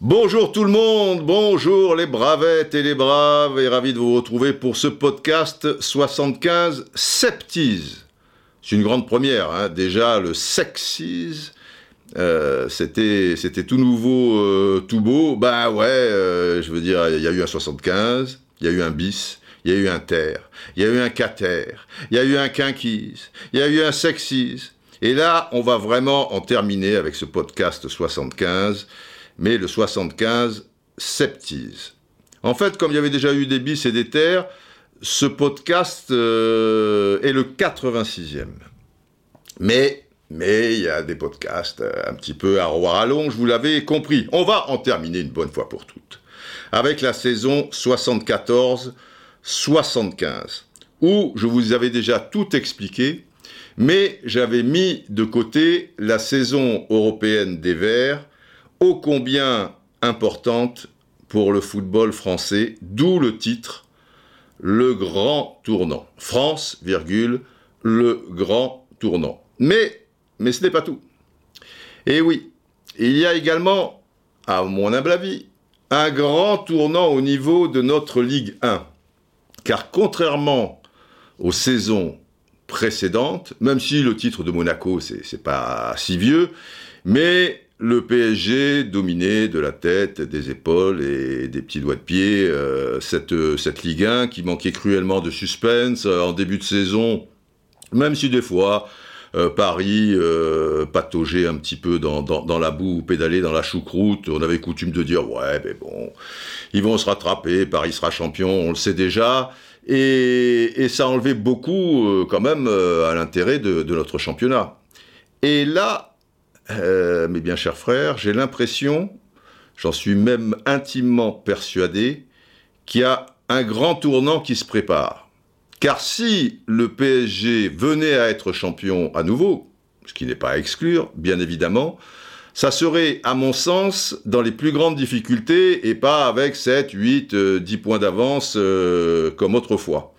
Bonjour tout le monde, bonjour les bravettes et les braves, et ravi de vous retrouver pour ce podcast 75 Septies. C'est une grande première, hein. déjà le Sexies, euh, c'était tout nouveau, euh, tout beau. Bah ouais, euh, je veux dire, il y a eu un 75, il y a eu un bis, il y a eu un terre, il y a eu un cater, il y a eu un quinquise, il y a eu un Sexies. Et là, on va vraiment en terminer avec ce podcast 75 mais le 75 septise. En fait, comme il y avait déjà eu des bis et des terres, ce podcast euh, est le 86e. Mais, mais il y a des podcasts euh, un petit peu à revoir à long, je vous l'avais compris. On va en terminer une bonne fois pour toutes. Avec la saison 74-75, où je vous avais déjà tout expliqué, mais j'avais mis de côté la saison européenne des Verts ô combien importante pour le football français, d'où le titre Le grand tournant. France, virgule, le grand tournant. Mais, mais ce n'est pas tout. Et oui, il y a également, à mon humble avis, un grand tournant au niveau de notre Ligue 1. Car contrairement aux saisons précédentes, même si le titre de Monaco, c'est pas si vieux, mais le PSG dominé de la tête, des épaules et des petits doigts de pied. Euh, cette, cette Ligue 1 qui manquait cruellement de suspense euh, en début de saison, même si des fois euh, Paris pataugeait un petit peu dans, dans, la boue, pédalait dans la choucroute. On avait coutume de dire ouais, mais bon, ils vont se rattraper, Paris sera champion, on le sait déjà. Et, et ça enlevait beaucoup quand même à l'intérêt de, de notre championnat. Et là, euh, mes bien chers frères, j'ai l'impression, j'en suis même intimement persuadé, qu'il y a un grand tournant qui se prépare. Car si le PSG venait à être champion à nouveau, ce qui n'est pas à exclure, bien évidemment, ça serait, à mon sens, dans les plus grandes difficultés et pas avec 7, 8, 10 points d'avance euh, comme autrefois.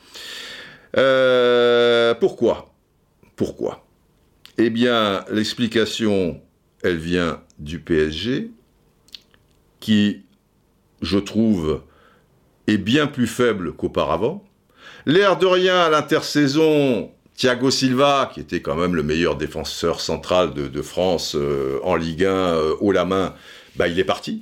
Euh, pourquoi? Pourquoi? Eh bien, l'explication, elle vient du PSG, qui, je trouve, est bien plus faible qu'auparavant. L'air de rien, à l'intersaison, Thiago Silva, qui était quand même le meilleur défenseur central de, France euh, en Ligue 1 euh, haut la main, bah, il est parti.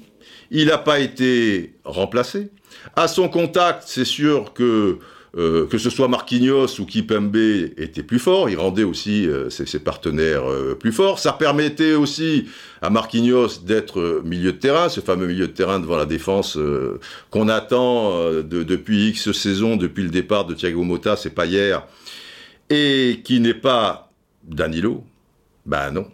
Il n'a pas été remplacé. À son contact, c'est sûr que euh, que ce soit Marquinhos ou Kipembe était plus fort, il rendait aussi euh, ses, partenaires euh, plus forts. Ça permettait aussi à Marquinhos d'être milieu de terrain, ce fameux milieu de terrain devant la défense qu'on attend depuis X saisons, depuis le départ de Thiago Motta, c'est pas hier, et qui n'est pas Danilo. Ben non.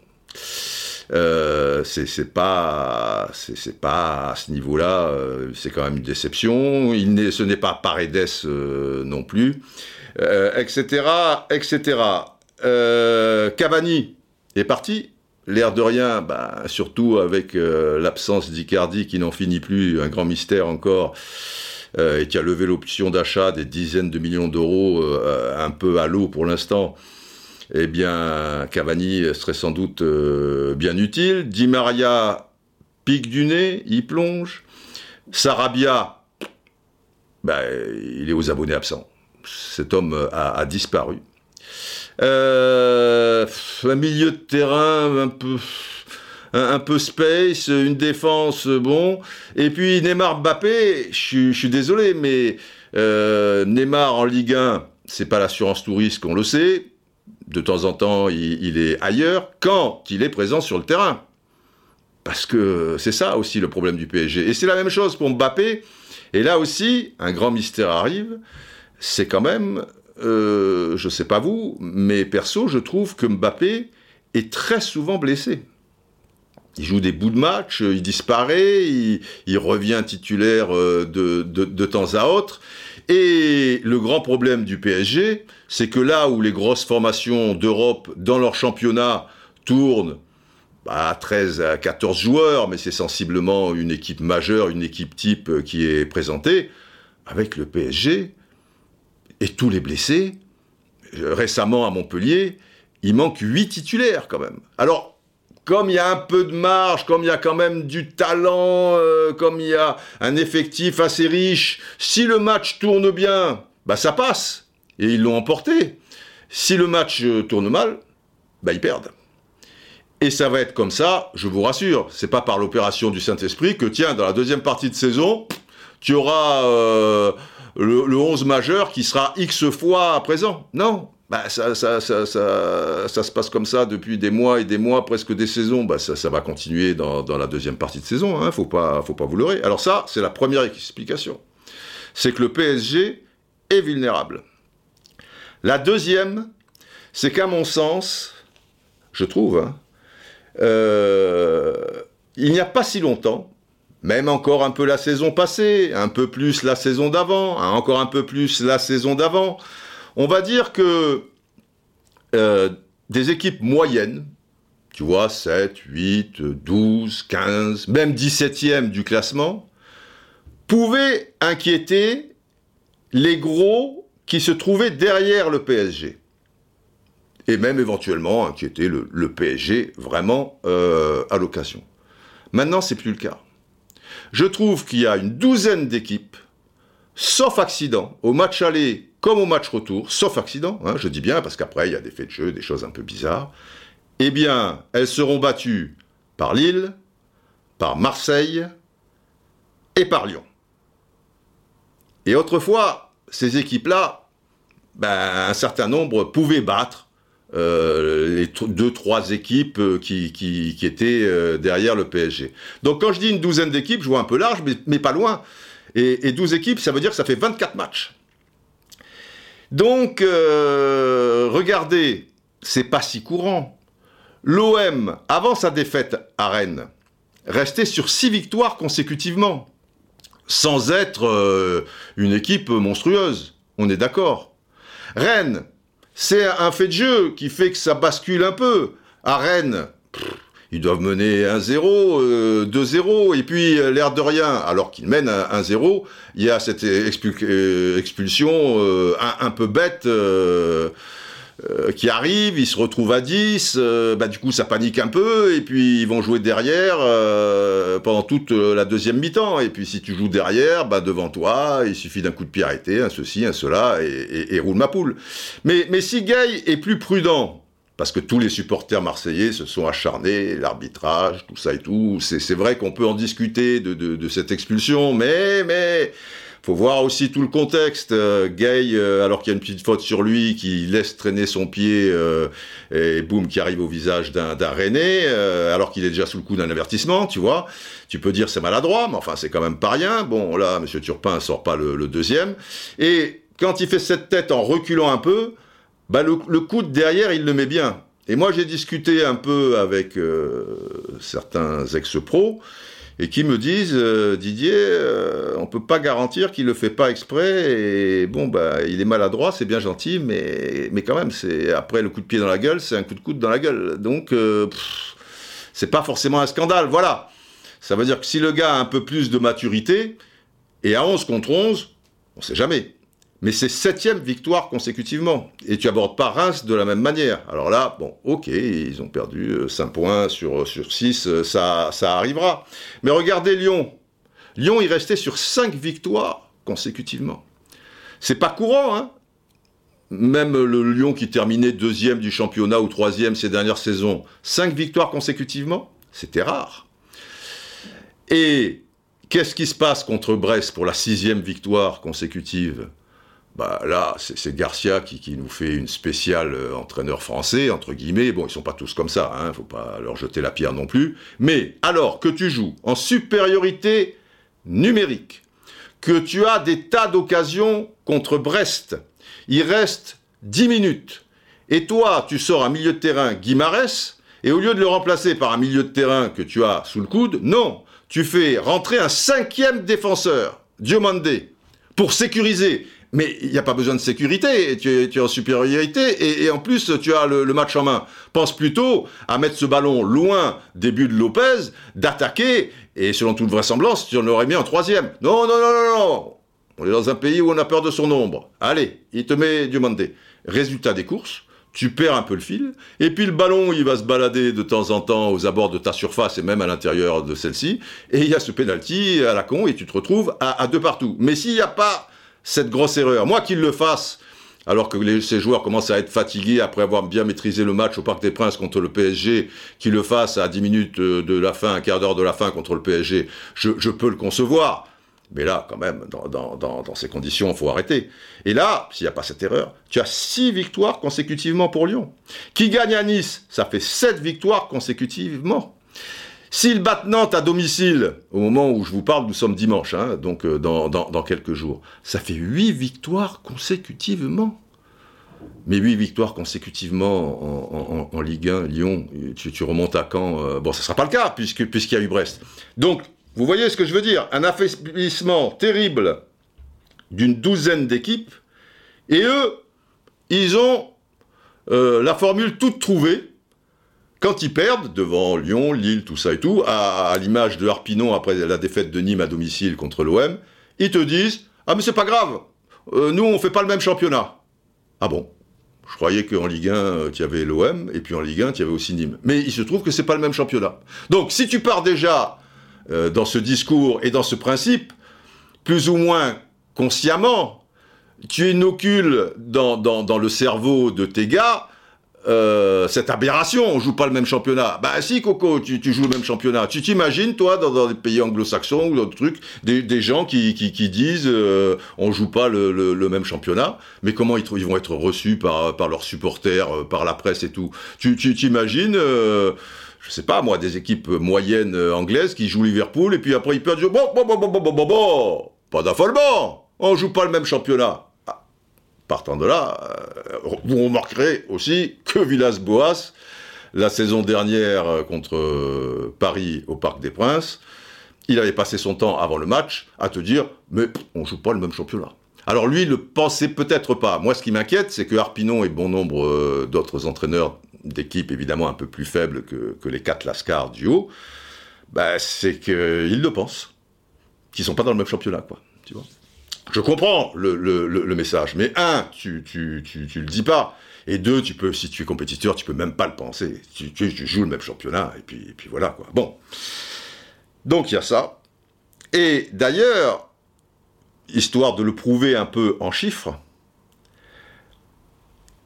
Euh, c'est pas c'est pas à ce niveau-là, euh, c'est quand même une déception. Il ce n'est pas Paredes euh, non plus, etc., etc. Cavani est parti. L'air de rien, bah, surtout avec l'absence d'Icardi qui n'en finit plus, un grand mystère encore. et qui a levé l'option d'achat des dizaines de millions d'euros un peu à l'eau pour l'instant eh bien, Cavani serait sans doute euh, bien utile. Di Maria pique du nez, il plonge. Sarabia, ben, il est aux abonnés absents. Cet homme a, disparu. Euh, un milieu de terrain un peu, un, peu space, une défense bon. Et puis Neymar Mbappé, je suis désolé, mais euh, Neymar en Ligue 1, c'est pas l'assurance touriste qu'on le sait de temps en temps, il, est ailleurs quand il est présent sur le terrain. Parce que c'est ça aussi le problème du PSG. Et c'est la même chose pour Mbappé. Et là aussi, un grand mystère arrive. C'est quand même, euh, je sais pas vous, mais perso, je trouve que Mbappé est très souvent blessé. Il joue des bouts de match, il disparaît, il, revient titulaire euh, de, temps à autre. Et le grand problème du PSG, c'est que là où les grosses formations d'Europe dans leur championnat tournent à 13 à 14 joueurs, mais c'est sensiblement une équipe majeure, une équipe type euh, qui est présentée, avec le PSG et tous les blessés, euh, récemment à Montpellier, il manque 8 titulaires quand même. Alors, comme il y a un peu de marge, comme il y a quand même du talent, euh, comme il y a un effectif assez riche, si le match tourne bien, bah ça passe. Et ils l'ont emporté. Si le match euh, tourne mal, bah ils perdent. Et ça va être comme ça, je vous rassure. C'est pas par l'opération du Saint-Esprit que, tiens, dans la deuxième partie de saison, tu auras euh, le, le 11 majeur qui sera X fois présent. Non, bah, ça, ça, ça, ça, se passe comme ça depuis des mois et des mois, presque des saisons. Bah, ça, va continuer dans, dans la deuxième partie de saison. Hein, faut pas, faut pas vous leurrer. Alors ça, c'est la première explication. C'est que le PSG est vulnérable. La deuxième, c'est qu'à mon sens, je trouve, hein, euh, il n'y a pas si longtemps, même encore un peu la saison passée, un peu plus la saison d'avant, hein, encore un peu plus la saison d'avant, on va dire que euh, des équipes moyennes, tu vois, 7, 8, 12, 15, même 17e du classement, pouvaient inquiéter les gros qui se trouvaient derrière le PSG. Et même éventuellement inquiéter le, PSG vraiment euh, à l'occasion. Maintenant, c'est plus le cas. Je trouve qu'il y a une douzaine d'équipes, sauf accident, au match aller comme au match retour, sauf accident, hein, je dis bien, parce qu'après, il y a des faits de jeu, des choses un peu bizarres, eh bien, elles seront battues par Lille, par Marseille et par Lyon. Et autrefois, ces équipes-là, ben, un certain nombre pouvaient battre euh, les deux, trois équipes euh, qui, étaient euh, derrière le PSG. Donc quand je dis une douzaine d'équipes, je vois un peu large, mais, mais pas loin. Et, et 12 équipes, ça veut dire que ça fait 24 matchs. Donc, euh, regardez, c'est pas si courant. L'OM, avant sa défaite à Rennes, restait sur six victoires consécutivement, sans être euh, une équipe monstrueuse. On est d'accord. Rennes, c'est un fait de jeu qui fait que ça bascule un peu. À Rennes, ils doivent mener 1-0, 2-0, euh, et puis euh, l'air de rien, alors qu'ils mènent 1-0, il y a cette euh, expulsion un, peu bête qui arrive, ils se retrouvent à 10, bah, du coup ça panique un peu, et puis ils vont jouer derrière pendant toute la deuxième mi-temps, et puis si tu joues derrière, bah, devant toi, il suffit d'un coup de pied arrêté, un ceci, un cela, et, roule ma poule. Mais, mais si Gay est plus prudent, parce que tous les supporters marseillais se sont acharnés, l'arbitrage, tout ça et tout. C'est vrai qu'on peut en discuter de, cette expulsion, mais mais faut voir aussi tout le contexte. Euh, Gay, euh, alors qu'il y a une petite faute sur lui, qui laisse traîner son pied euh, et boum, qui arrive au visage d'un René, alors qu'il est déjà sous le coup d'un avertissement, tu vois. Tu peux dire c'est maladroit, mais enfin c'est quand même pas rien. Bon là, Monsieur Turpin sort pas le, le deuxième. Et quand il fait cette tête en reculant un peu, bah le, coup de derrière, il le met bien. Et moi, j'ai discuté un peu avec euh, certains ex-pros et qui me disent euh, Didier, euh, on peut pas garantir qu'il le fait pas exprès. Et bon, bah, il est maladroit, c'est bien gentil, mais, mais quand même, c'est après le coup de pied dans la gueule, c'est un coup de coude dans la gueule. Donc, c'est pas forcément un scandale. Voilà. Ça veut dire que si le gars a un peu plus de maturité, et à 11 contre 11, on sait jamais mais c'est septième victoire consécutivement. Et tu abordes pas Reims de la même manière. Alors là, bon, ok, ils ont perdu 5 euh, points sur, sur 6, euh, ça, ça arrivera. Mais regardez Lyon. Lyon, il restait sur 5 victoires consécutivement. C'est pas courant, hein même le Lyon qui terminait deuxième du championnat ou troisième ces dernières saisons, 5 victoires consécutivement, c'était rare. Et qu'est-ce qui se passe contre Brest pour la sixième victoire consécutive? Bah là, c'est Garcia qui, nous fait une spéciale euh, entraîneur français, entre guillemets. Bon, ils sont pas tous comme ça, hein, faut pas leur jeter la pierre non plus. Mais alors que tu joues en supériorité numérique, que tu as des tas d'occasions contre Brest, il reste 10 minutes, et toi, tu sors un milieu de terrain Guimarès, et au lieu de le remplacer par un milieu de terrain que tu as sous le coude, non, tu fais rentrer un cinquième défenseur, Diomandé, pour sécuriser. Mais il n'y a pas besoin de sécurité, tu es, tu es en supériorité, et, en plus tu as le, match en main. Pense plutôt à mettre ce ballon loin des buts de Lopez, d'attaquer, et selon toute vraisemblance, tu en aurais mis en troisième. Non, non, non, non, non On est dans un pays où on a peur de son nombre. Allez, il te met du Diomandé. Résultat des courses, tu perds un peu le fil, et puis le ballon, il va se balader de temps en temps aux abords de ta surface et même à l'intérieur de celle-ci, et il y a ce penalty à la con, et tu te retrouves à, deux partout. Mais s'il n'y a pas cette grosse erreur, moi qu'il le fasse, alors que ces joueurs commencent à être fatigués après avoir bien maîtrisé le match au Parc des Princes contre le PSG, qu'il le fasse à 10 minutes de la fin, un quart d'heure de la fin contre le PSG, je, peux le concevoir. Mais là, quand même, dans, ces conditions, il faut arrêter. Et là, s'il n'y a pas cette erreur, tu as six victoires consécutivement pour Lyon. Qui gagne à Nice, ça fait sept victoires consécutivement. S'ils battent Nantes à domicile, au moment où je vous parle, nous sommes dimanche, hein, donc euh, dans, quelques jours, ça fait huit victoires consécutivement. Mais huit victoires consécutivement en, Ligue 1, Lyon, tu, remontes à quand euh, Bon, ça ne sera pas le cas, puisqu'il y a eu Brest. Donc, vous voyez ce que je veux dire Un affaiblissement terrible d'une douzaine d'équipes, et eux, ils ont euh, la formule toute trouvée. Quand ils perdent devant Lyon, Lille, tout ça et tout, à, l'image de Harpinon après la défaite de Nîmes à domicile contre l'OM, ils te disent Ah, mais c'est pas grave, euh, nous on fait pas le même championnat. Ah bon? Je croyais qu'en Ligue 1, euh, tu avais l'OM, et puis en Ligue 1, tu avais aussi Nîmes. Mais il se trouve que c'est pas le même championnat. Donc, si tu pars déjà euh, dans ce discours et dans ce principe, plus ou moins consciemment, tu inocules dans, dans, le cerveau de tes gars euh, cette aberration, on joue pas le même championnat. Bah si Coco, tu, joues le même championnat. Tu t'imagines toi dans, dans, des pays anglo-saxons ou d'autres trucs, des, des, gens qui, qui, qui disent euh, on joue pas le, le, même championnat, mais comment ils, ils, vont être reçus par, par leurs supporters, euh, par la presse et tout? Tu t'imagines euh, je sais pas moi, des équipes moyennes euh, anglaises qui jouent Liverpool et puis après ils perdent. Bon, bon, bon, bon, bon, bon, bon, bon, pas d'affolement. On joue pas le même championnat. Partant de là, euh, vous remarquerez aussi que Villas-Boas, la saison dernière euh, contre Paris au Parc des Princes, il avait passé son temps avant le match à te dire mais on joue pas le même championnat. Alors lui, il le pensait peut-être pas. Moi, ce qui m'inquiète, c'est que Harpinon et bon nombre d'autres entraîneurs d'équipes évidemment un peu plus faibles que, les quatre Lascar du haut, bah, c'est qu'ils le pensent, qu'ils sont pas dans le même championnat. Tu vois Je comprends le, message, mais un, tu, tu, tu, le dis pas. Et deux, tu peux, si tu es compétiteur, tu peux même pas le penser. Tu, tu, joues le même championnat, et puis, et puis voilà, quoi. Bon. Donc il y a ça. Et d'ailleurs, histoire de le prouver un peu en chiffres,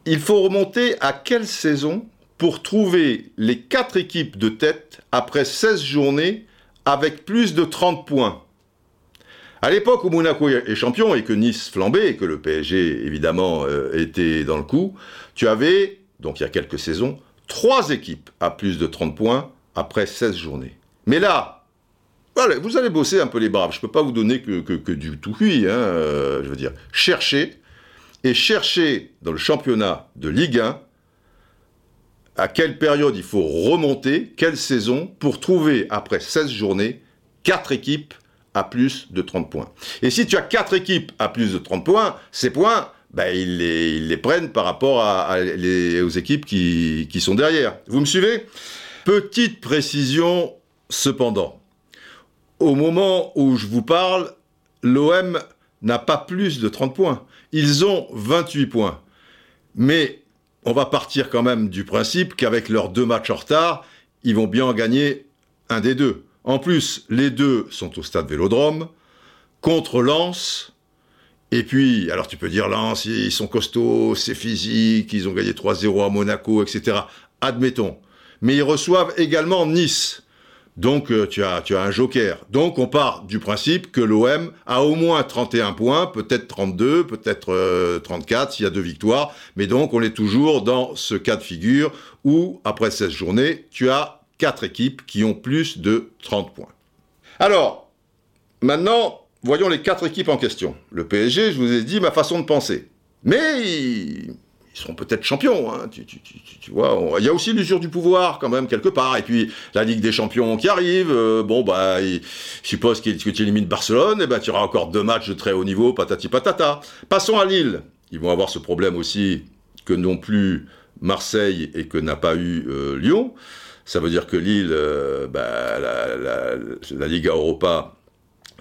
il faut remonter à quelle saison pour trouver les quatre équipes de tête après 16 journées avec plus de 30 points. À l'époque où Monaco est champion et que Nice flambait et que le PSG évidemment euh, était dans le coup, tu avais, donc il y a quelques saisons, trois équipes à plus de 30 points après 16 journées. Mais là, vous allez bosser un peu les braves. Je ne peux pas vous donner que, du tout cuit, hein, euh, je veux dire. Cherchez et chercher dans le championnat de Ligue 1 à quelle période il faut remonter, quelle saison, pour trouver, après 16 journées, 4 équipes à plus de 30 points. Et si tu as 4 équipes à plus de 30 points, ces points, ben, ils, les, prennent par rapport à, aux équipes qui, qui sont derrière. Vous me suivez? Petite précision cependant. Au moment où je vous parle, l'OM n'a pas plus de 30 points. Ils ont 28 points. Mais on va partir quand même du principe qu'avec leurs deux matchs en retard, ils vont bien en gagner un des deux. En plus, les deux sont au stade Vélodrome, contre Lens. Et puis, alors tu peux dire Lens, ils sont costauds, c'est physique, ils ont gagné 3-0 à Monaco, etc. Admettons. Mais ils reçoivent également Nice. Donc euh, tu, as, tu as un joker. Donc on part du principe que l'OM a au moins 31 points, peut-être 32, peut-être 34 euh, s'il y a deux victoires. Mais donc on est toujours dans ce cas de figure où, après 16 journées, tu as quatre équipes qui ont plus de 30 points. Alors, maintenant, voyons les quatre équipes en question. Le PSG, je vous ai dit ma façon de penser. Mais ils seront peut-être champions. Hein. Tu, vois, il y a aussi l'usure du pouvoir quand même quelque part. Et puis la Ligue des Champions qui arrive. Euh, bon bah, je suppose que tu élimines Barcelone, et ben tu auras encore deux matchs de très haut niveau, patati patata. Passons à Lille. Ils vont avoir ce problème aussi que non plus Marseille et que n'a pas eu euh, Lyon. Ça veut dire que Lille, euh, bah, la, Liga Europa,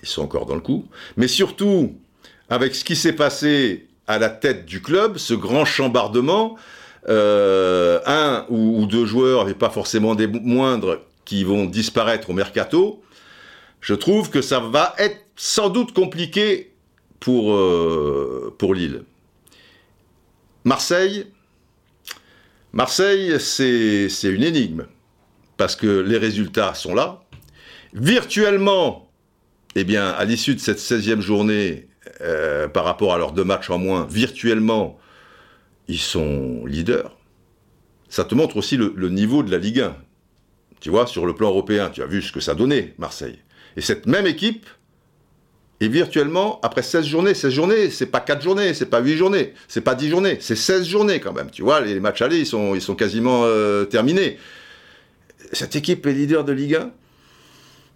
ils sont encore dans le coup. Mais surtout, avec ce qui s'est passé à la tête du club, ce grand chambardement, un ou, deux joueurs, et pas forcément des moindres, qui vont disparaître au mercato, je trouve que ça va être sans doute compliqué pour, pour Lille. Marseille, Marseille, c'est une énigme, parce que les résultats sont là. Virtuellement, eh bien, à l'issue de cette 16e journée, euh, par rapport à leurs deux matchs en moins, virtuellement, ils sont leaders. Ça te montre aussi le, niveau de la Ligue 1. Tu vois, sur le plan européen, tu as vu ce que ça donnait, Marseille. Et cette même équipe, et virtuellement, après 16 journées, 16 journées, c'est pas 4 journées, c'est pas 8 journées, c'est pas 10 journées, c'est 16 journées quand même. Tu vois, les matchs allés, ils sont, ils sont quasiment euh, terminés. Cette équipe est leader de Ligue 1.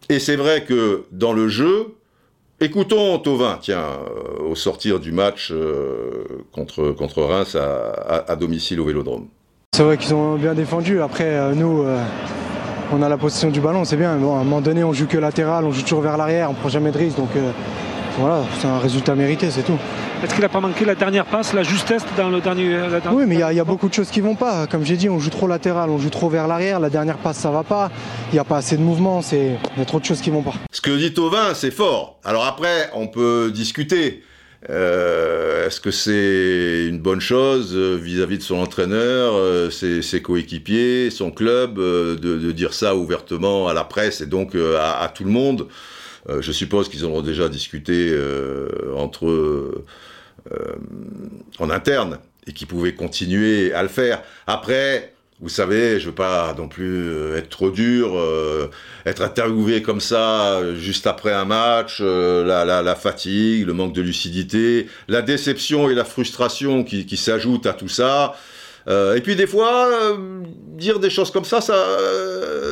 Et c'est vrai que dans le jeu, écoutons Tovin, tiens, euh, au sortir du match euh, contre, contre Reims à, domicile au Vélodrome. C'est vrai qu'ils ont bien défendu. Après, nous on a la possession du ballon, c'est bien. Bon, à un moment donné, on joue que latéral, on joue toujours vers l'arrière, on prend jamais de risque. Donc euh, voilà, c'est un résultat mérité, c'est tout. Est-ce qu'il n'a pas manqué la dernière passe, la justesse dans le dernier. oui, mais il y, a beaucoup de choses qui vont pas. Comme j'ai dit, on joue trop latéral, on joue trop vers l'arrière. La dernière passe, ça va pas. Il n'y a pas assez de mouvement. Il y a trop de choses qui vont pas. Ce que dit Tovin, c'est fort. Alors après, on peut discuter. Euh, est-ce que c'est une bonne chose euh, vis-à-vis de son entraîneur, euh, ses, coéquipiers, son club, de, dire ça ouvertement à la presse et donc à, tout le monde? Je suppose qu'ils auront déjà discuté entre eux en interne et qu'ils pouvaient continuer à le faire. Après, vous savez, je veux pas non plus euh, être trop dur, euh, être interviewé comme ça euh, juste après un match, la, la, la, fatigue, le manque de lucidité, la déception et la frustration qui, qui s'ajoutent à tout ça. Et puis des fois, dire des choses comme ça, ça,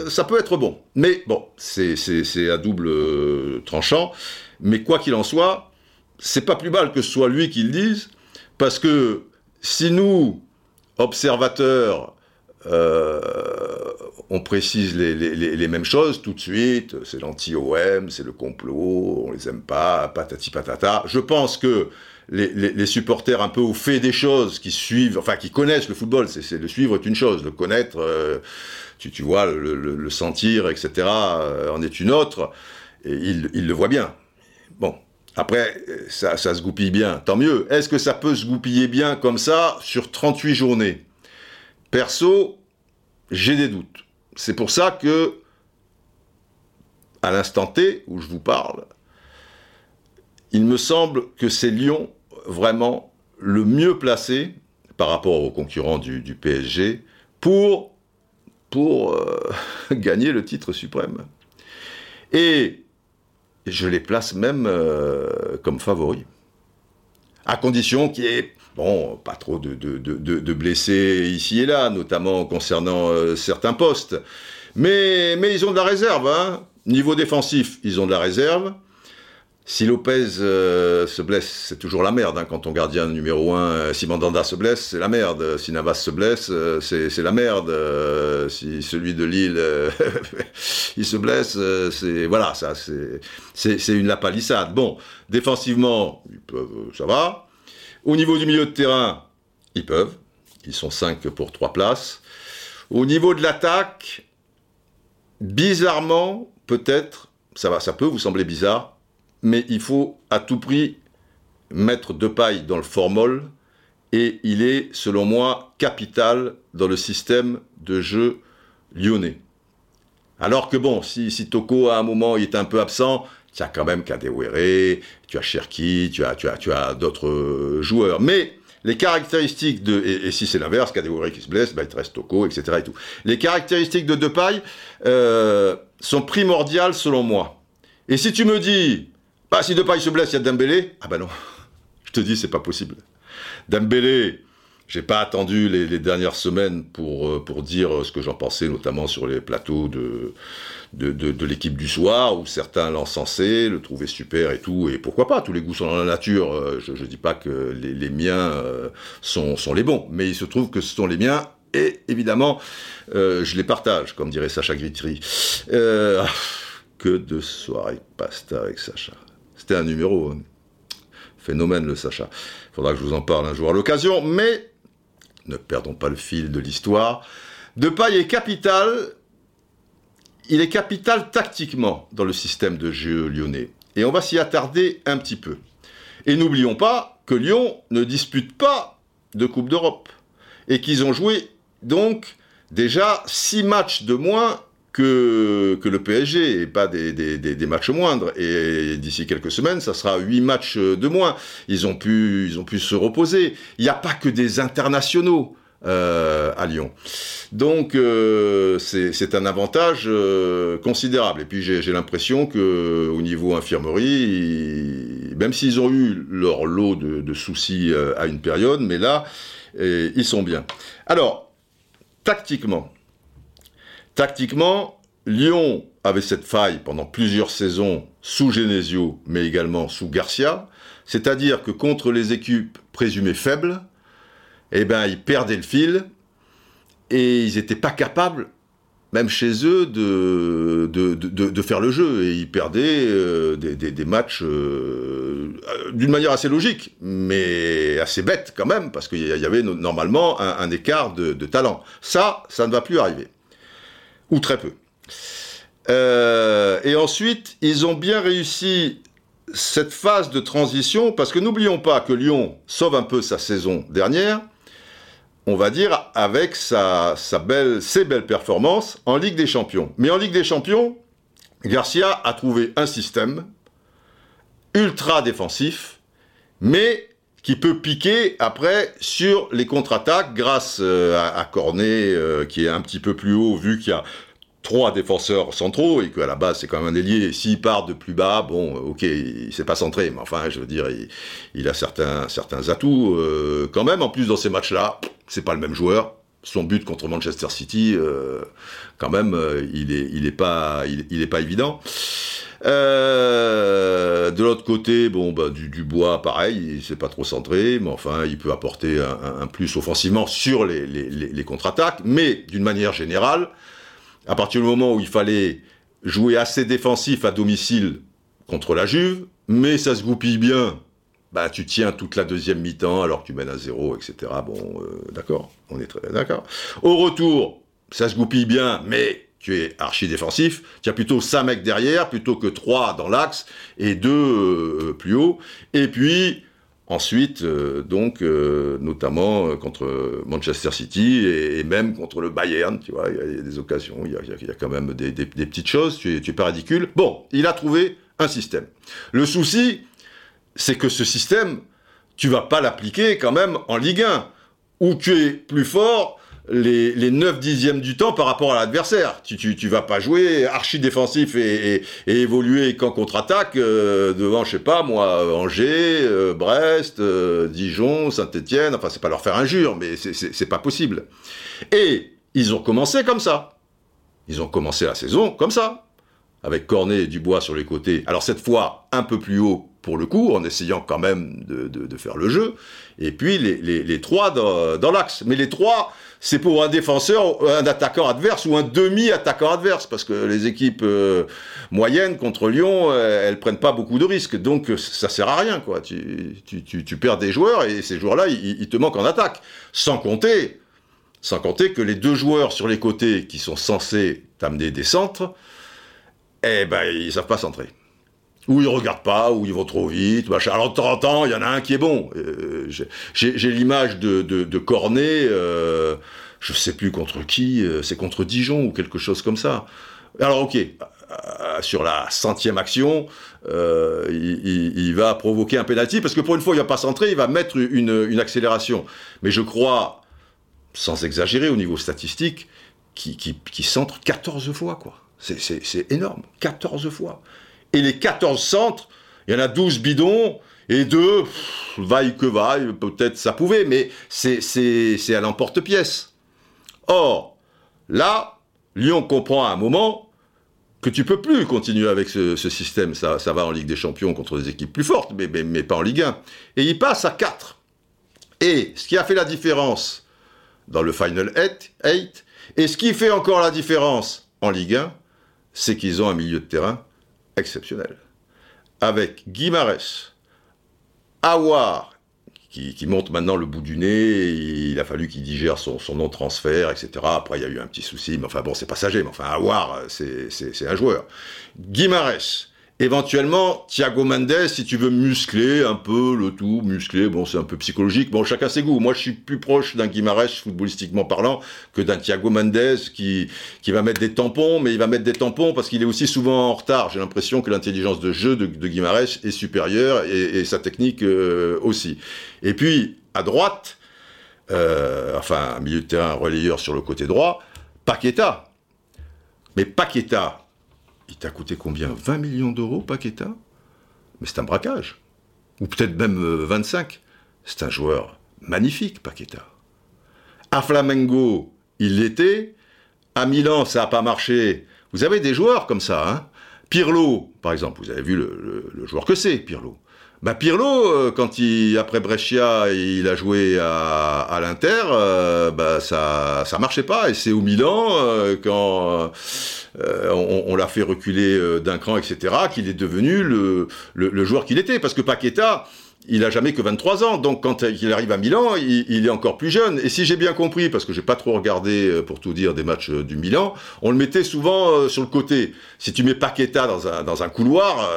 ça peut être bon. Mais bon, c'est à double tranchant. Mais quoi qu'il en soit, c'est pas plus mal que ce soit lui qui le dise, parce que si nous, observateurs, euh, on précise les, mêmes choses tout de suite, c'est l'anti-OM, c'est le complot, on les aime pas, patati patata. Je pense que les, supporters un peu au fait des choses, qui suivent, enfin qui connaissent le football, c'est le suivre est une chose, le connaître, euh, tu, vois, le, sentir, etc., euh, en est une autre, et il le voient bien. Bon, après, ça, ça se goupille bien, tant mieux. Est-ce que ça peut se goupiller bien comme ça sur 38 journées? Perso, j'ai des doutes. C'est pour ça que, à l'instant T où je vous parle, il me semble que c'est Lyon vraiment le mieux placé par rapport aux concurrents du, PSG pour, pour euh, gagner le titre suprême. Et je les place même euh, comme favoris. À condition qu'il y ait Bon, pas trop de, de, blessés ici et là, notamment concernant euh, certains postes. Mais, mais ils ont de la réserve. Hein. Niveau défensif, ils ont de la réserve. Si Lopez euh, se blesse, c'est toujours la merde. Hein. Quand ton gardien numéro 1, euh, si Mandanda se blesse, c'est la merde. Si Navas se blesse, c'est la merde. si celui de Lille, il se blesse, c'est voilà, ça, c'est une lapalissade. Bon, défensivement, ça va. Au niveau du milieu de terrain, ils peuvent. Ils sont 5 pour 3 places. Au niveau de l'attaque, bizarrement, peut-être, ça va, ça peut vous sembler bizarre, mais il faut à tout prix mettre de paille dans le formol et il est, selon moi, capital dans le système de jeu lyonnais. Alors que bon, si, si Toko à un moment il est un peu absent, tu as quand même Kadewere, tu as Cherki, tu as, tu as, tu as d'autres euh, joueurs. Mais les caractéristiques de, et, si c'est l'inverse, Kadewere qui se blesse, bah, il te reste Toko, etc. Les caractéristiques de Depay euh, sont primordiales selon moi. Et si tu me dis, bah, si Depay se blesse, il y a Dembélé, ah bah non, je te dis, c'est pas possible. Dembélé, j'ai pas attendu les, dernières semaines pour, euh, pour dire ce que j'en pensais, notamment sur les plateaux de, de, de, l'équipe du soir, où certains l'encensaient, le trouvaient super et tout, et pourquoi pas, tous les goûts sont dans la nature, euh, je ne dis pas que les, miens euh, sont, les bons, mais il se trouve que ce sont les miens, et évidemment, je les partage, comme dirait Sacha Gritry. que de soirées pasta avec Sacha. C'était un numéro, hein. phénomène le Sacha. Faudra que je vous en parle un jour à l'occasion, mais ne perdons pas le fil de l'histoire. Depay est capital, il est capital tactiquement dans le système de jeu lyonnais. Et on va s'y attarder un petit peu. Et n'oublions pas que Lyon ne dispute pas de Coupe d'Europe. Et qu'ils ont joué donc déjà six matchs de moins que, que le PSG, et pas des, des, matchs moindres. Et d'ici quelques semaines, ça sera huit matchs de moins. Ils ont pu, ils ont pu se reposer. Il n'y a pas que des internationaux. Euh, à Lyon. Donc euh, c'est un avantage euh, considérable. Et puis j'ai l'impression que au niveau infirmerie, même s'ils ont eu leur lot de, de soucis à une période, mais là ils sont bien. Alors tactiquement, tactiquement, Lyon avait cette faille pendant plusieurs saisons sous Genesio, mais également sous Garcia. C'est-à-dire que contre les équipes présumées faibles, eh ben, ils perdaient le fil et ils n'étaient pas capables, même chez eux, de, de, faire le jeu. Et ils perdaient euh, des, matchs euh, d'une manière assez logique, mais assez bête quand même, parce qu'il y avait normalement un, écart de, talent. Ça, ça ne va plus arriver. Ou très peu. Euh, et ensuite, ils ont bien réussi cette phase de transition, parce que n'oublions pas que Lyon sauve un peu sa saison dernière, on va dire, avec ses belles performances en Ligue des Champions. Mais en Ligue des Champions, Garcia a trouvé un système ultra défensif, mais qui peut piquer après sur les contre-attaques grâce euh, à, Cornet, euh, qui est un petit peu plus haut, vu qu'il y a trois défenseurs centraux et qu'à la base c'est quand même un ailier. S'il part de plus bas, bon, ok, il s'est pas centré, mais enfin, je veux dire, il, a certains, certains atouts euh, quand même. En plus, dans ces matchs-là, c'est pas le même joueur. Son but contre Manchester City, euh, quand même, euh, il est, il est pas, il, est pas évident. de l'autre côté, bon, bah, du, du bois, pareil, c'est pas trop centré, mais enfin, il peut apporter un, plus offensivement sur les, les, les contre-attaques. Mais d'une manière générale, à partir du moment où il fallait jouer assez défensif à domicile contre la Juve, mais ça se goupille bien, bah tu tiens toute la deuxième mi-temps alors que tu mènes à zéro, etc. Bon, euh, d'accord, on est très d'accord. Au retour, ça se goupille bien, mais tu es archi défensif, tu as plutôt 5 mecs derrière plutôt que 3 dans l'axe et 2 euh, plus haut. Et puis, Ensuite, euh, donc, euh, notamment euh, contre Manchester City et, même contre le Bayern, tu vois, il y, a des occasions, il y a, quand même des, petites choses, tu es, tu es pas ridicule. Bon, il a trouvé un système. Le souci, c'est que ce système, tu vas pas l'appliquer quand même en Ligue 1, où tu es plus fort les, les 9 dixièmes du temps par rapport à l'adversaire. Tu, tu, vas pas jouer archi défensif et, et, évoluer qu'en contre-attaque euh, devant, je sais pas moi, Angers, euh, Brest, euh, Dijon, Saint-Etienne. Enfin, c'est pas leur faire injure, mais c'est pas possible. Et ils ont commencé comme ça. Ils ont commencé la saison comme ça, avec Cornet et Dubois sur les côtés. Alors cette fois, un peu plus haut pour le coup, en essayant quand même de, faire le jeu. Et puis les, trois dans, l'axe. Mais les trois, c'est pour un défenseur, un attaquant adverse ou un demi-attaquant adverse, parce que les équipes euh, moyennes contre Lyon, euh, elles prennent pas beaucoup de risques, donc ça sert à rien, quoi. Tu, perds des joueurs et ces joueurs-là, ils, te manquent en attaque. Sans compter, sans compter que les deux joueurs sur les côtés qui sont censés t'amener des centres, eh ben ils savent pas centrer ou ils regardent pas, ou ils vont trop vite, machin. Alors de temps en temps, il y en a un qui est bon. Euh, j'ai l'image de, de, de, Cornet, euh, je sais plus contre qui, euh, c'est contre Dijon ou quelque chose comme ça. Alors ok, euh, sur la centième action, euh, il, va provoquer un penalty parce que pour une fois, il va pas centrer, il va mettre une, une accélération. Mais je crois, sans exagérer au niveau statistique, qui, qui centre 14 fois quoi. C'est énorme, 14 fois. Et les 14 centres, il y en a 12 bidons, et deux, vaille que vaille, peut-être ça pouvait, mais c'est à l'emporte-pièce. Or, là, Lyon comprend à un moment que tu peux plus continuer avec ce, système. Ça, va en Ligue des Champions contre des équipes plus fortes, mais, mais, pas en Ligue 1. Et il passe à 4. Et ce qui a fait la différence dans le Final 8, et ce qui fait encore la différence en Ligue 1, c'est qu'ils ont un milieu de terrain exceptionnel. Avec Guimarès, Awar, qui, monte maintenant le bout du nez. Il a fallu qu'il digère son, son non-transfert, etc. Après, il y a eu un petit souci, mais enfin bon, c'est passager. Mais enfin, Awar, c'est un joueur. Guimarães, Éventuellement, Thiago Mendes, si tu veux muscler un peu le tout, muscler, bon, c'est un peu psychologique. Bon, chacun ses goûts. Moi, je suis plus proche d'un Guimarães, footballistiquement parlant, que d'un Thiago Mendes qui, qui va mettre des tampons, mais il va mettre des tampons parce qu'il est aussi souvent en retard. J'ai l'impression que l'intelligence de jeu de, de Guimarães est supérieure et, sa technique euh, aussi. Et puis, à droite, euh, enfin, milieu de terrain relayeur sur le côté droit, Paqueta. Mais Paqueta, il t'a coûté combien? 20 millions d'euros, Paqueta? Mais c'est un braquage. Ou peut-être même 25. Euh, c'est un joueur magnifique, Paqueta. À Flamengo, il l'était. À Milan, ça n'a pas marché. Vous avez des joueurs comme ça. Hein? Pirlo, par exemple, vous avez vu le, joueur que c'est, Pirlo. Bah Pirlo, euh, quand il après Brescia, il a joué à, l'Inter, euh, bah ça ça marchait pas. Et c'est au Milan quand euh, on, l'a fait reculer d'un cran, etc., qu'il est devenu le, le joueur qu'il était. Parce que Paqueta, il a jamais que 23 ans, donc quand il arrive à Milan, il, est encore plus jeune. Et si j'ai bien compris, parce que j'ai pas trop regardé euh, pour tout dire des matchs euh, du Milan, on le mettait souvent euh, sur le côté. Si tu mets Paqueta dans un, dans un couloir,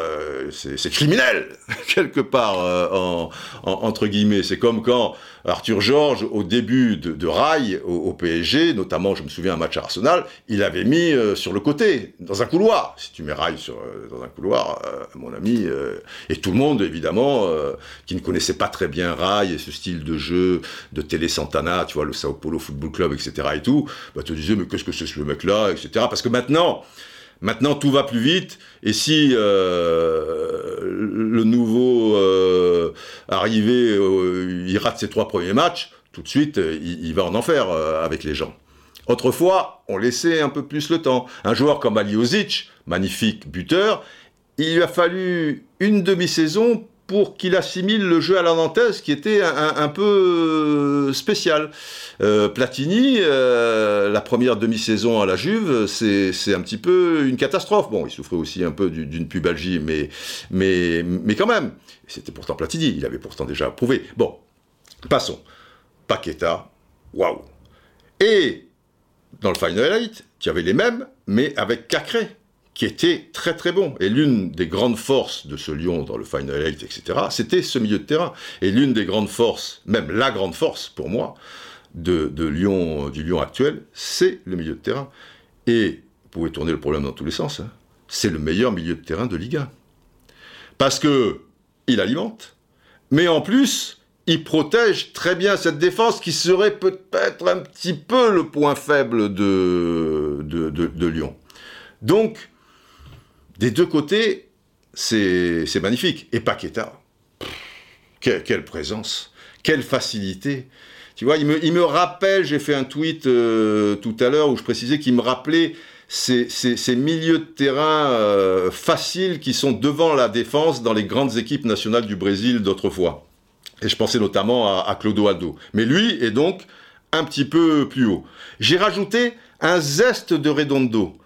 c'est criminel quelque part en, entre guillemets. C'est comme quand Arthur Georges, au début de, de Rail au, PSG, notamment, je me souviens un match à Arsenal, il avait mis sur le côté, dans un couloir. Si tu mets Rail sur, dans un couloir, mon ami, et tout le monde évidemment qui ne connaissait pas très bien Rai et ce style de jeu de Télé Santana, tu vois, le Sao Paulo Football Club, etc. et tout, bah, te disais, mais qu'est-ce que c'est ce mec-là, etc. Parce que maintenant, Maintenant, tout va plus vite, et si euh, le nouveau euh, arrivé, euh, rate ses trois premiers matchs, tout de suite, il, il va en enfer avec les gens. Autrefois, on laissait un peu plus le temps. Un joueur comme Aliozic, magnifique buteur, il lui a fallu une demi-saison pour qu'il assimile le jeu à la nantaise qui était un, peu euh, spécial. Euh, Platini, euh, la première demi-saison à la Juve, c'est un petit peu une catastrophe. Bon, il souffrait aussi un peu d'une pubalgie, mais, mais, mais quand même. C'était pourtant Platini, il avait pourtant déjà prouvé. Bon, passons. Paqueta, waouh. Et dans le Final Eight, tu avais les mêmes, mais avec Cacré qui était très très bon. Et l'une des grandes forces de ce Lyon dans le Final Eight, etc., c'était ce milieu de terrain. Et l'une des grandes forces, même la grande force pour moi, de, Lyon, du Lyon actuel, c'est le milieu de terrain. Et vous pouvez tourner le problème dans tous les sens. Hein, c'est le meilleur milieu de terrain de Ligue 1. Parce que il alimente, mais en plus, il protège très bien cette défense qui serait peut-être un petit peu le point faible de, de, de Lyon. Donc, des deux côtés, c'est magnifique. Et Paqueta, quelle, présence, quelle facilité. Tu vois, il me, rappelle, j'ai fait un tweet euh, tout à l'heure où je précisais qu'il me rappelait ces, milieux de terrain euh, faciles qui sont devant la défense dans les grandes équipes nationales du Brésil d'autrefois. Et je pensais notamment à, à Clodoaldo. Mais lui est donc un petit peu plus haut. J'ai rajouté un zeste de Redondo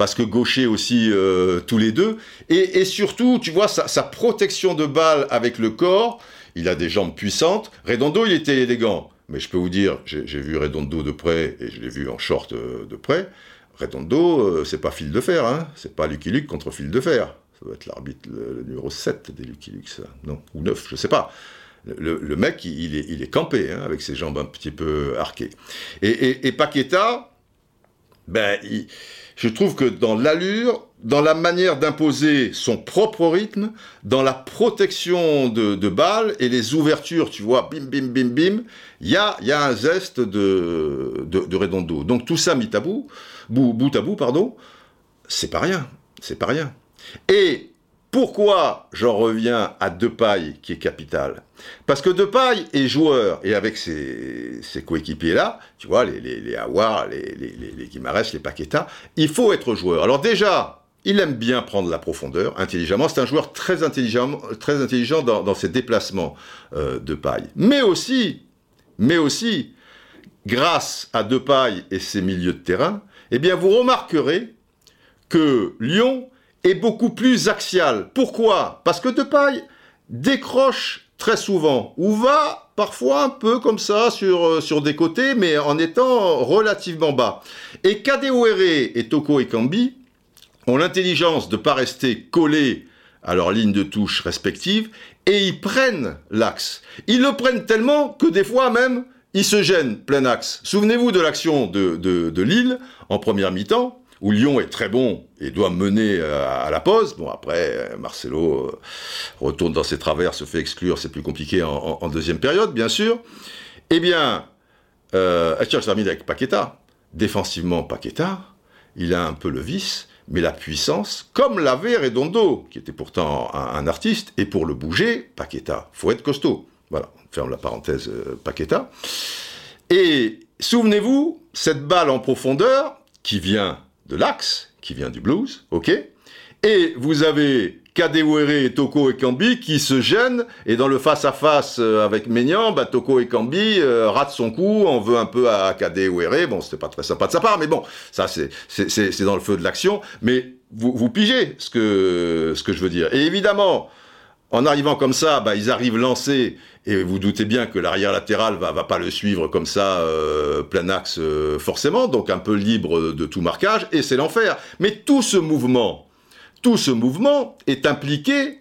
parce que gaucher aussi euh, tous les deux, et, surtout, tu vois, sa, protection de balle avec le corps, il a des jambes puissantes. Redondo, il était élégant, mais je peux vous dire, j'ai vu Redondo de près, et je l'ai vu en short euh, de près, Redondo, euh, c'est pas fil de fer, hein, c'est pas Lucky Luke contre fil de fer. Ça doit être l'arbitre numéro 7 des Lucky Luke, ça. Non, ou 9, je sais pas. Le, mec, il, est, il est campé, hein, avec ses jambes un petit peu arquées. Et, et, et Paqueta, ben, il, je trouve que dans l'allure, dans la manière d'imposer son propre rythme, dans la protection de, balles et les ouvertures, tu vois, bim, bim, bim, bim, il y a, y a un zeste de, de, de Redondo. Donc tout ça mis bout, bout, bout à bout, pardon, c'est pas rien, c'est pas rien. Et pourquoi j'en reviens à Depay qui est capital? Parce que Depay est joueur, et avec ses, coéquipiers-là, tu vois, les, les, les Awar, les, les, il faut être joueur. Alors déjà, il aime bien prendre la profondeur, intelligemment. C'est un joueur très intelligent, très intelligent dans, ses déplacements euh, de paille. Mais aussi, mais aussi, grâce à Depay et ses milieux de terrain, eh bien, vous remarquerez que Lyon est beaucoup plus axial. Pourquoi? Parce que Depay décroche très souvent ou va parfois un peu comme ça sur, euh, sur des côtés, mais en étant relativement bas. Et Kadewere et Toko Ekambi ont l'intelligence de ne pas rester collés à leur ligne de touche respective, et ils prennent l'axe. Ils le prennent tellement que des fois même, ils se gênent plein axe. Souvenez-vous de l'action de, de Lille en première mi-temps, où Lyon est très bon et doit mener euh, à la pause. Bon, après, euh, Marcelo euh, retourne dans ses travers, se fait exclure, c'est plus compliqué en, deuxième période, bien sûr. Eh bien, euh, je termine avec Paqueta. Défensivement, Paqueta, il a un peu le vice, mais la puissance, comme l'avait Redondo, qui était pourtant un, artiste, et pour le bouger, Paqueta. Faut être costaud. Voilà, on ferme la parenthèse Paqueta. Et souvenez-vous, cette balle en profondeur, qui vient de l'axe, qui vient du blues, ok Et vous avez Kadewere, Toko et Kambi qui se gênent, et dans le face-à-face euh, avec Maignan, bah, Toko et Kambi euh, ratent son coup, on veut un peu à Kadewere, bon, c'était pas très sympa de sa part, mais bon, ça c'est dans le feu de l'action, mais vous, vous pigez ce que, ce que je veux dire. Et évidemment, en arrivant comme ça, bah, ils arrivent lancés, et vous doutez bien que l'arrière latéral va, va pas le suivre comme ça, euh, plein axe euh, forcément, donc un peu libre de tout marquage, et c'est l'enfer. Mais tout ce mouvement, tout ce mouvement est impliqué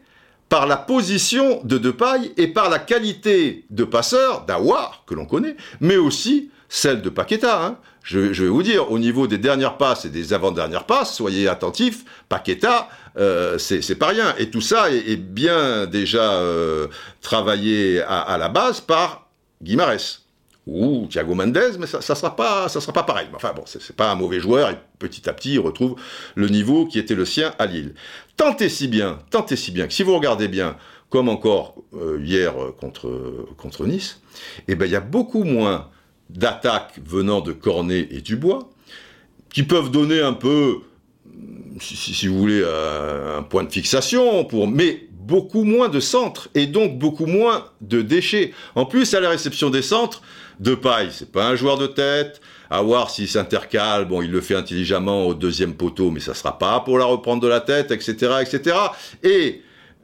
par la position de Depay et par la qualité de passeur d'Awar, que l'on connaît, mais aussi celle de Paqueta. Hein. Je, vais vous dire, au niveau des dernières passes et des avant-dernières passes, soyez attentifs, Paqueta, euh, c'est pas rien. Et tout ça est, bien déjà euh, travaillé à, la base par Guimarès ou Thiago Mendes, mais ça, ça sera pas, ça sera pas pareil. Enfin bon, c'est pas un mauvais joueur. Et petit à petit, il retrouve le niveau qui était le sien à Lille. Tentez si bien, tentez si bien que si vous regardez bien, comme encore euh, hier contre contre Nice, eh ben il y a beaucoup moins d'attaques venant de Cornet et Dubois, qui peuvent donner un peu, si, vous voulez, un point de fixation, pour, mais beaucoup moins de centres et donc beaucoup moins de déchets. En plus, à la réception des centres, de paille, c'est pas un joueur de tête. À voir s'il s'intercale, bon, il le fait intelligemment au deuxième poteau, mais ça sera pas pour la reprendre de la tête, etc., etc. Et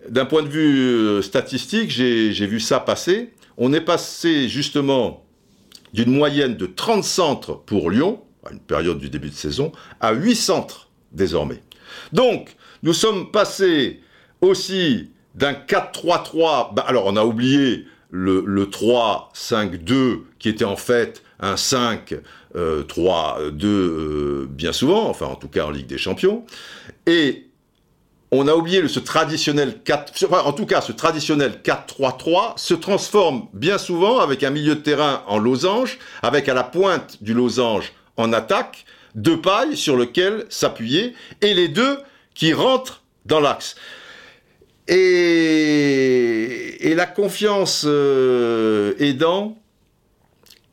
d'un point de vue euh, statistique, j'ai vu ça passer. On est passé justement d'une moyenne de 30 centres pour Lyon, à une période du début de saison, à 8 centres désormais. Donc, nous sommes passés aussi d'un 4-3-3, bah, alors on a oublié le, 3-5-2 qui était en fait un 5-3-2 euh, euh, bien souvent, enfin en tout cas en Ligue des Champions, et on a oublié ce traditionnel 4, en tout cas ce traditionnel 4-3-3 se transforme bien souvent avec un milieu de terrain en losange, avec à la pointe du losange en attaque, deux pailles sur lequel s'appuyer, et les deux qui rentrent dans l'axe. Et, la confiance euh, aidant,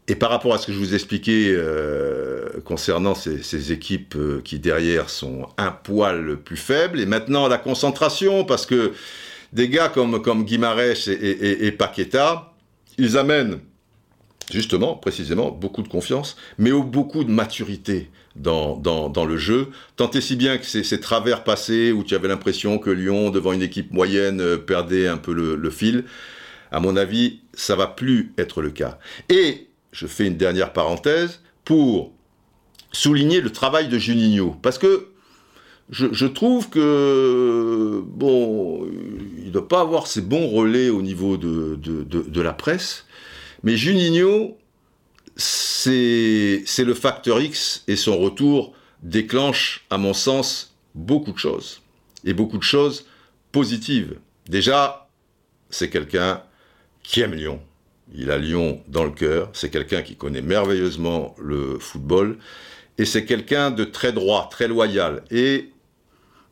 et par rapport à ce que je vous expliquais euh, concernant ces, équipes euh, qui derrière sont un poil plus faibles, et maintenant la concentration, parce que des gars comme, comme Guimarães et, Paqueta, ils amènent justement, précisément, beaucoup de confiance, mais beaucoup de maturité dans, dans, le jeu. Tant et si bien que ces, travers passés où tu avais l'impression que Lyon, devant une équipe moyenne, euh, perdait un peu le, le fil, à mon avis, ça va plus être le cas. Et je fais une dernière parenthèse, pour souligner le travail de Juninho. Parce que je, trouve que, bon, il ne doit pas avoir ses bons relais au niveau de, de, la presse, mais Juninho, c'est le facteur X et son retour déclenche, à mon sens, beaucoup de choses. Et beaucoup de choses positives. Déjà, c'est quelqu'un qui aime Lyon. Il a Lyon dans le cœur. C'est quelqu'un qui connaît merveilleusement le football. Et c'est quelqu'un de très droit, très loyal. Et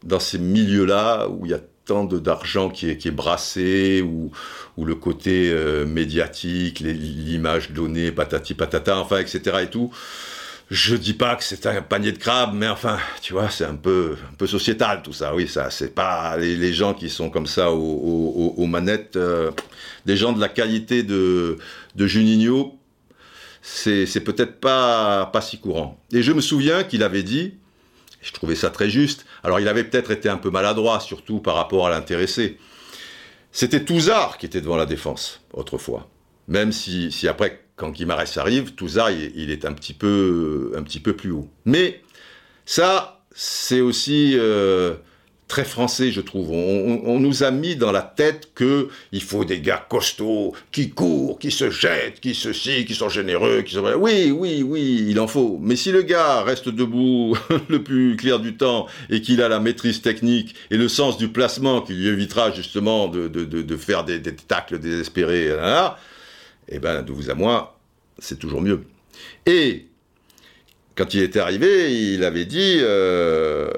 dans ces milieux-là, où il y a tant d'argent qui est, brassé, où, le côté euh, médiatique, l'image donnée, patati patata, enfin, etc. et tout, je dis pas que c'est un panier de crabes, mais enfin, tu vois, c'est un peu, un peu sociétal tout ça. Oui, ça, c'est pas les, gens qui sont comme ça aux, manettes, euh, des gens de la qualité de, de Juninho, c'est, peut-être pas, pas si courant. Et je me souviens qu'il avait dit, je trouvais ça très juste, alors il avait peut-être été un peu maladroit, surtout par rapport à l'intéressé. C'était Touzard qui était devant la défense, autrefois. Même si, si après, quand Guimarães arrive, Touzard, il, est un petit, peu, plus haut. Mais ça, c'est aussi euh, très français, je trouve. On, nous a mis dans la tête que il faut des gars costauds, qui courent, qui se jettent, qui ceci, qui sont généreux, qui sont... Oui, oui, oui, il en faut. Mais si le gars reste debout le plus clair du temps et qu'il a la maîtrise technique et le sens du placement qui lui évitera justement de, faire des, tacles désespérés, là, eh ben, de vous à moi, c'est toujours mieux. Et quand il était arrivé, il avait dit... Euh,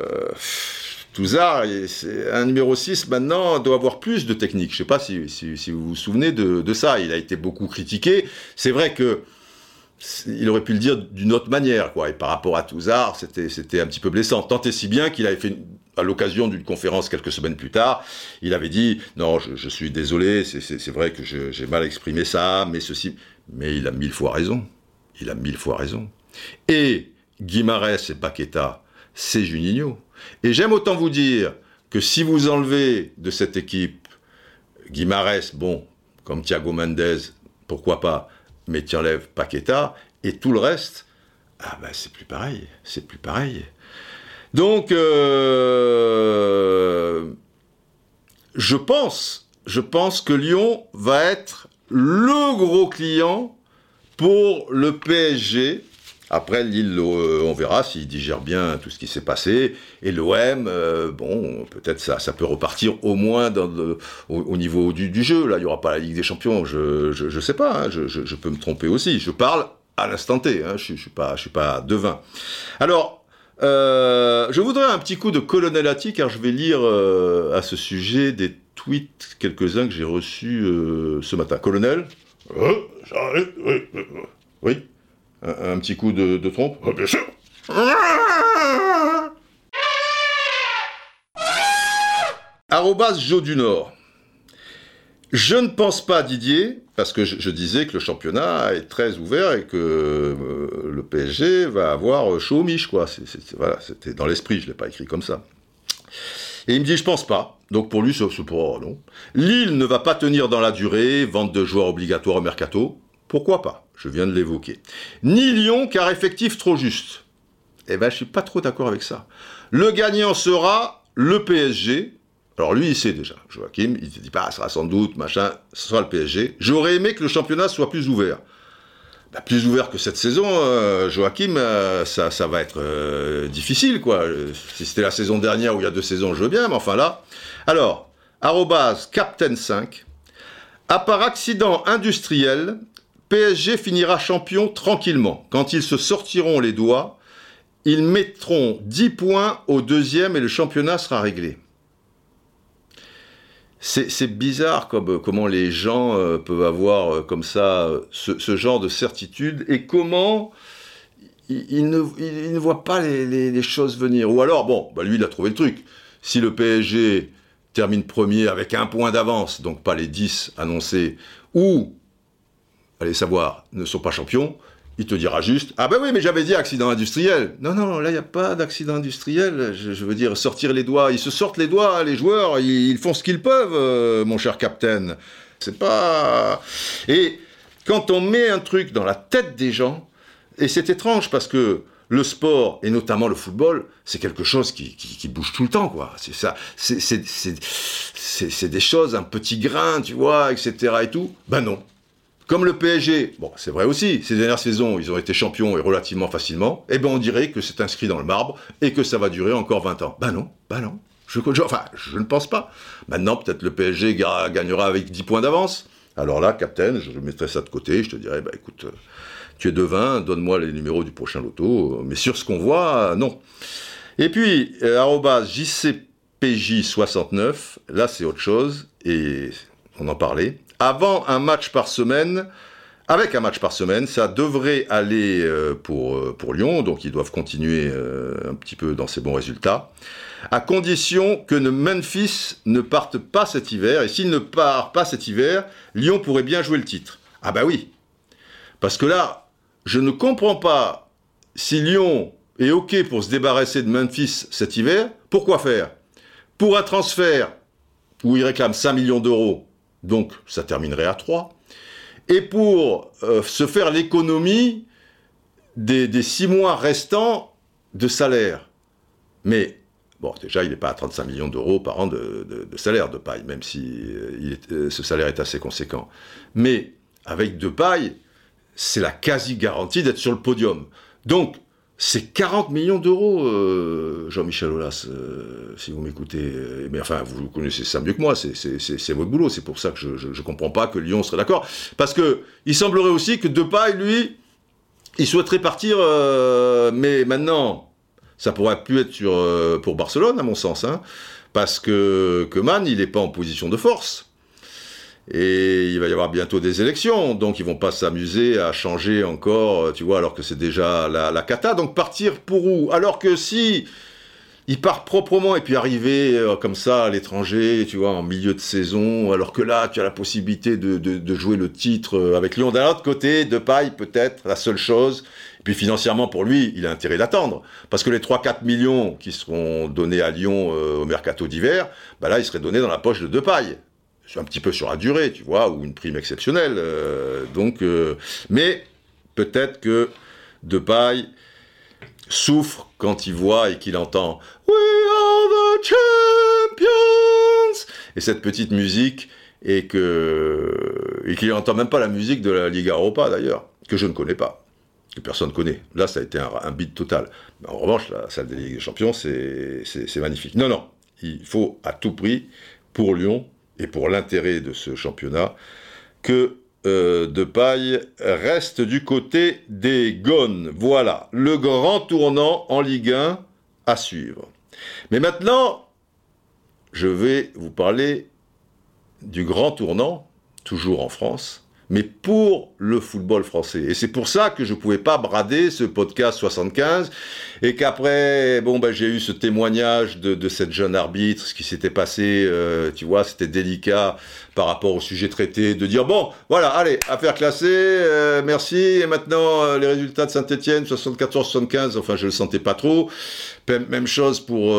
Touzard, un numéro 6 maintenant doit avoir plus de technique. Je ne sais pas si, vous vous souvenez de, de, ça. Il a été beaucoup critiqué. C'est vrai que il aurait pu le dire d'une autre manière, quoi. Et par rapport à Touzard, c'était, c'était un petit peu blessant. Tant et si bien qu'il avait fait, à l'occasion d'une conférence quelques semaines plus tard, il avait dit Non, je, suis désolé, c'est, vrai que j'ai mal exprimé ça, mais ceci. Mais il a mille fois raison. Il a mille fois raison. Et Guimarès et Paqueta, c'est Juninho. Et j'aime autant vous dire que si vous enlevez de cette équipe Guimarès, bon, comme Thiago Mendes, pourquoi pas, mais tu enlèves Paqueta, et tout le reste, ah ben c'est plus pareil, c'est plus pareil. Donc, euh, je pense, je pense que Lyon va être le gros client pour le PSG après, Lille, euh, on verra s'il digère bien tout ce qui s'est passé. Et l'OM, euh, bon, peut-être ça, peut repartir au moins au, au, niveau du, jeu. Là, il n'y aura pas la Ligue des Champions. Je, je sais pas. Hein, je, peux me tromper aussi. Je parle à l'instant T. Hein, je, ne suis pas devin. Alors, euh, je voudrais un petit coup de Colonel Atti, car je vais lire euh, à ce sujet des tweets, quelques-uns que j'ai reçus euh, ce matin. Colonel Oui. Un, un, petit coup de, de trompe oh, Bien sûr Arrobas Joe du Nord. Je ne pense pas, Didier, parce que je, disais que le championnat est très ouvert et que euh, le PSG va avoir chaud au mich, quoi. C'était dans l'esprit, je ne l'ai pas écrit comme ça. Et il me dit, je pense pas. Donc pour lui, c'est pour non. Lille ne va pas tenir dans la durée, vente de joueurs obligatoire au mercato. Pourquoi pas? Je viens de l'évoquer. Ni Lyon, car effectif trop juste. Eh ben, je suis pas trop d'accord avec ça. Le gagnant sera le PSG. Alors lui, il sait déjà. Joachim, il te dit pas, bah, ça sera sans doute, machin, ce sera le PSG. J'aurais aimé que le championnat soit plus ouvert. Bah, plus ouvert que cette saison, euh, Joachim, euh, ça, ça, va être euh, difficile, quoi. Si c'était la saison dernière ou il y a deux saisons, je veux bien, mais enfin là. Alors, arrobase Captain5. À part accident industriel, PSG finira champion tranquillement. Quand ils se sortiront les doigts, ils mettront 10 points au deuxième et le championnat sera réglé. C'est bizarre comme, comment les gens euh, peuvent avoir euh, comme ça ce, genre de certitude et comment ils, ne, voient pas les, choses venir. Ou alors, bon, bah lui il a trouvé le truc. Si le PSG termine premier avec un point d'avance, donc pas les 10 annoncés, ou allez savoir, ne sont pas champions, il te dira juste Ah ben oui, mais j'avais dit accident industriel. Non, non, là, il n'y a pas d'accident industriel. Je, veux dire, sortir les doigts. Ils se sortent les doigts, les joueurs, ils, ils font ce qu'ils peuvent, euh, mon cher capitaine. C'est pas. Et quand on met un truc dans la tête des gens, et c'est étrange parce que le sport, et notamment le football, c'est quelque chose qui, qui, qui, bouge tout le temps, quoi. C'est ça. C'est des choses, un petit grain, tu vois, etc. et tout. Ben non. Comme le PSG, c'est vrai aussi, ces dernières saisons, ils ont été champions et relativement facilement, eh ben on dirait que c'est inscrit dans le marbre et que ça va durer encore 20 ans. Ben non, ben non. Je, ne pense pas. Maintenant, peut-être le PSG gagnera avec 10 points d'avance. Alors là, Captain, je mettrai ça de côté, je te dirais, bah écoute, tu es devin, donne-moi les numéros du prochain loto. Mais sur ce qu'on voit, non. Et puis, euh, JCPJ69, là c'est autre chose, et on en parlait avant un match par semaine, avec un match par semaine, ça devrait aller euh, pour, euh, pour Lyon, donc ils doivent continuer euh, un petit peu dans ces bons résultats, à condition que Memphis ne parte pas cet hiver, et s'il ne part pas cet hiver, Lyon pourrait bien jouer le titre. Ah bah oui, parce que là, je ne comprends pas si Lyon est OK pour se débarrasser de Memphis cet hiver, pourquoi faire? Pour un transfert où il réclame 5 millions d'euros donc ça terminerait à 3. et pour euh, se faire l'économie des, six mois restants de salaire. Mais, bon, déjà, il n'est pas à 35 millions d'euros par an de, salaire de paille, même si euh, ce salaire est assez conséquent. Mais, avec de paille, c'est la quasi-garantie d'être sur le podium. Donc, c'est 40 millions d'euros, euh, Jean-Michel Aulas, euh, si vous m'écoutez. mais enfin, vous connaissez ça mieux que moi, c'est votre boulot. C'est pour ça que je ne comprends pas que Lyon serait d'accord. Parce que il semblerait aussi que Depay, lui, il souhaiterait partir, euh, mais maintenant, ça pourrait plus être sur, pour Barcelone, à mon sens. Hein, parce que, que il n'est pas en position de force. Et il va y avoir bientôt des élections, donc ils vont pas s'amuser à changer encore, tu vois, alors que c'est déjà la, la, cata. Donc partir pour où? Alors que si il part proprement et puis arriver euh, comme ça à l'étranger, tu vois, en milieu de saison, alors que là, tu as la possibilité de, de, de jouer le titre euh, avec Lyon. D'un autre côté, de paille peut-être, la seule chose. Et puis financièrement, pour lui, il a intérêt d'attendre. Parce que les 3-4 millions qui seront donnés à Lyon euh, au mercato d'hiver, bah là, ils seraient donnés dans la poche de Depay un petit peu sur la durée, tu vois, ou une prime exceptionnelle. Euh, donc, euh, mais peut-être que Depay souffre quand il voit et qu'il entend We are the champions et cette petite musique et que et qu'il n'entend même pas la musique de la Liga Europa d'ailleurs que je ne connais pas que personne ne connaît. Là, ça a été un, un beat total. En revanche, la salle des Ligues des Champions, c'est magnifique. Non, non, il faut à tout prix, pour Lyon, et pour l'intérêt de ce championnat, que euh, De Paille reste du côté des Gones. Voilà, le grand tournant en Ligue 1 à suivre. Mais maintenant, je vais vous parler du grand tournant, toujours en France, mais pour le football français. Et c'est pour ça que je ne pouvais pas brader ce podcast 75, et qu'après, bon, ben, j'ai eu ce témoignage de, cette jeune arbitre, ce qui s'était passé, euh, tu vois, c'était délicat par rapport au sujet traité, de dire, bon, voilà, allez, affaire classée, euh, merci, et maintenant, euh, les résultats de Saint-Etienne, 74-75, enfin, je le sentais pas trop. Même chose pour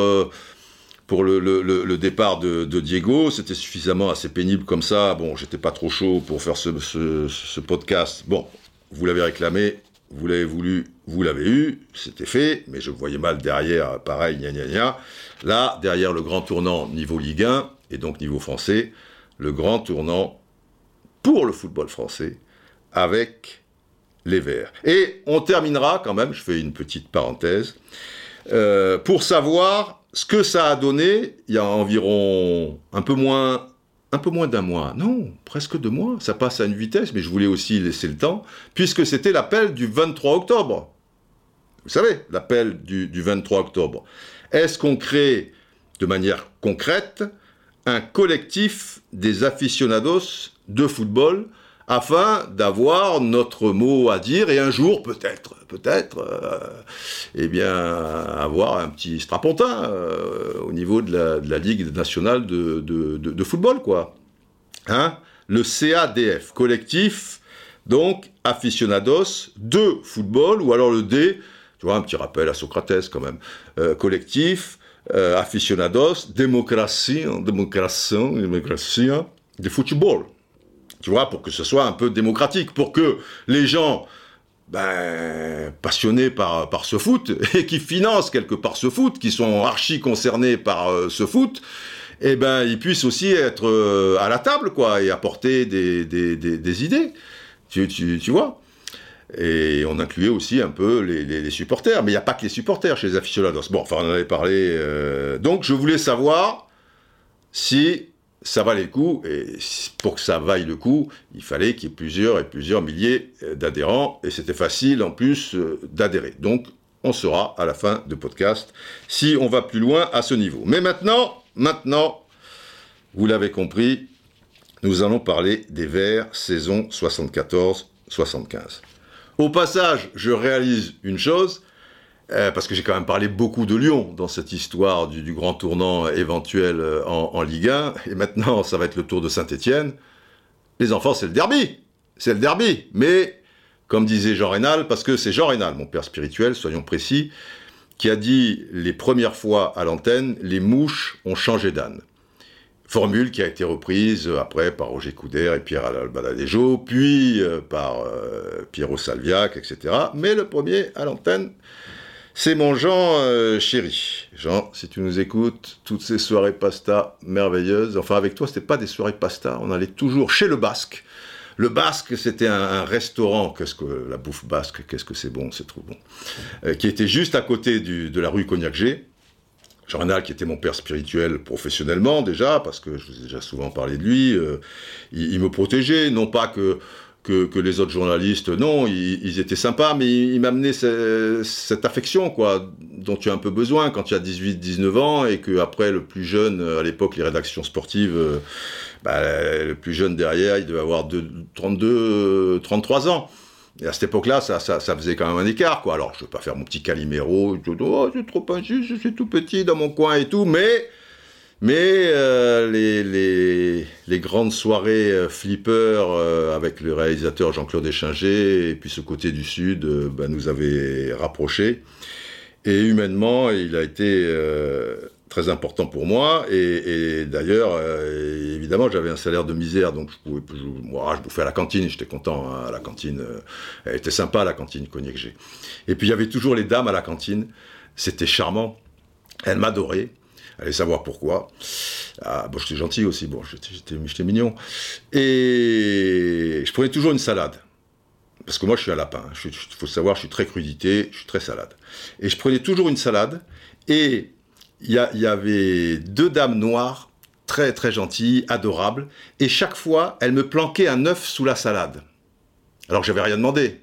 pour le, départ de, Diego. C'était suffisamment assez pénible comme ça. Bon, j'étais pas trop chaud pour faire ce, podcast. Bon, vous l'avez réclamé, vous l'avez voulu, vous l'avez eu, c'était fait, mais je voyais mal derrière, pareil, gna gna gna. Là, derrière le grand tournant niveau Ligue 1, et donc niveau français, le grand tournant pour le football français, avec les Verts. Et on terminera quand même, je fais une petite parenthèse, euh, pour savoir ce que ça a donné, il y a environ un peu moins, un peu moins d'un mois, non, presque deux mois, ça passe à une vitesse, mais je voulais aussi laisser le temps, puisque c'était l'appel du 23 octobre. Vous savez, l'appel du, du 23 octobre. Est-ce qu'on crée de manière concrète un collectif des aficionados de football afin d'avoir notre mot à dire et un jour peut-être, peut-être, euh, eh bien, avoir un petit strapontin euh, au niveau de la, Ligue nationale de, football, quoi. Hein? Le CADF, collectif, donc, aficionados de football, ou alors le D, tu vois, un petit rappel à Socrates quand même, euh, collectif, aficionados, démocratie, démocratie, démocratie, de football tu vois, pour que ce soit un peu démocratique, pour que les gens ben, passionnés par, par ce foot et qui financent quelque part ce foot, qui sont archi concernés par euh, ce foot, eh ben, ils puissent aussi être euh, à la table, quoi, et apporter des, des, des, idées. Tu, tu, tu, vois? Et on incluait aussi un peu les, les, supporters. Mais il n'y a pas que les supporters chez les aficionados. Bon, enfin, on en avait parlé. Euh, donc, je voulais savoir si ça valait le coup, et pour que ça vaille le coup, il fallait qu'il y ait plusieurs et plusieurs milliers euh, d'adhérents, et c'était facile en plus euh, d'adhérer. Donc, on saura à la fin de podcast si on va plus loin à ce niveau. Mais maintenant, maintenant, vous l'avez compris, nous allons parler des Verts saison 74-75. Au passage, je réalise une chose, euh, parce que j'ai quand même parlé beaucoup de Lyon dans cette histoire du, grand tournant éventuel euh, en, Ligue 1, et maintenant ça va être le tour de Saint-Étienne. Les enfants, c'est le derby, c'est le derby. Mais, comme disait Jean Rénal, parce que c'est Jean Rénal, mon père spirituel, soyons précis, qui a dit les premières fois à l'antenne, les mouches ont changé d'âne. Formule qui a été reprise après par Roger Coudert et Pierre Albaladejo, puis euh, par euh, Piero Salviac, etc. Mais le premier à l'antenne, c'est mon Jean euh, chéri. Jean, si tu nous écoutes, toutes ces soirées pasta merveilleuses, enfin avec toi, c'était pas des soirées pasta, on allait toujours chez le Basque. Le Basque, c'était un, restaurant, qu'est-ce que la bouffe basque, qu'est-ce que c'est bon, c'est trop bon, qui était juste à côté de la rue Cognac-G. Jean Renal, qui était mon père spirituel professionnellement déjà, parce que je vous ai déjà souvent parlé de lui, euh, il, me protégeait, non pas que, que, les autres journalistes, non, ils, étaient sympas, mais il, m'amenait cette affection, quoi, dont tu as un peu besoin quand tu as 18, 19 ans, et que après le plus jeune, à l'époque, les rédactions sportives, euh, bah, le plus jeune derrière, il devait avoir 32, 33 ans. Et à cette époque-là, ça, ça, faisait quand même un écart, quoi. Alors, je ne veux pas faire mon petit Calimero, oh, c'est trop injuste, je suis tout petit dans mon coin et tout, mais, mais euh, les, grandes soirées euh, flipper euh, avec le réalisateur Jean-Claude Échinger, et puis ce côté du Sud, bah, nous avait rapprochés. Et humainement, il a été très important pour moi. Et, d'ailleurs, euh, évidemment, j'avais un salaire de misère, donc je pouvais, moi, je bouffais à la cantine, j'étais content hein, à la cantine. Euh, elle était sympa la cantine Cognac G. Et puis il y avait toujours les dames à la cantine, c'était charmant. Elles m'adoraient. Allez savoir pourquoi. Ah, bon, j'étais gentil aussi, bon, j'étais mignon. Et je prenais toujours une salade. Parce que moi, je suis un lapin. Il faut savoir, je suis très crudité, je suis très salade. Et je prenais toujours une salade. Et il y, avait deux dames noires, très très gentilles, adorables, et chaque fois, elles me planquaient un œuf sous la salade. Alors que j'avais rien demandé.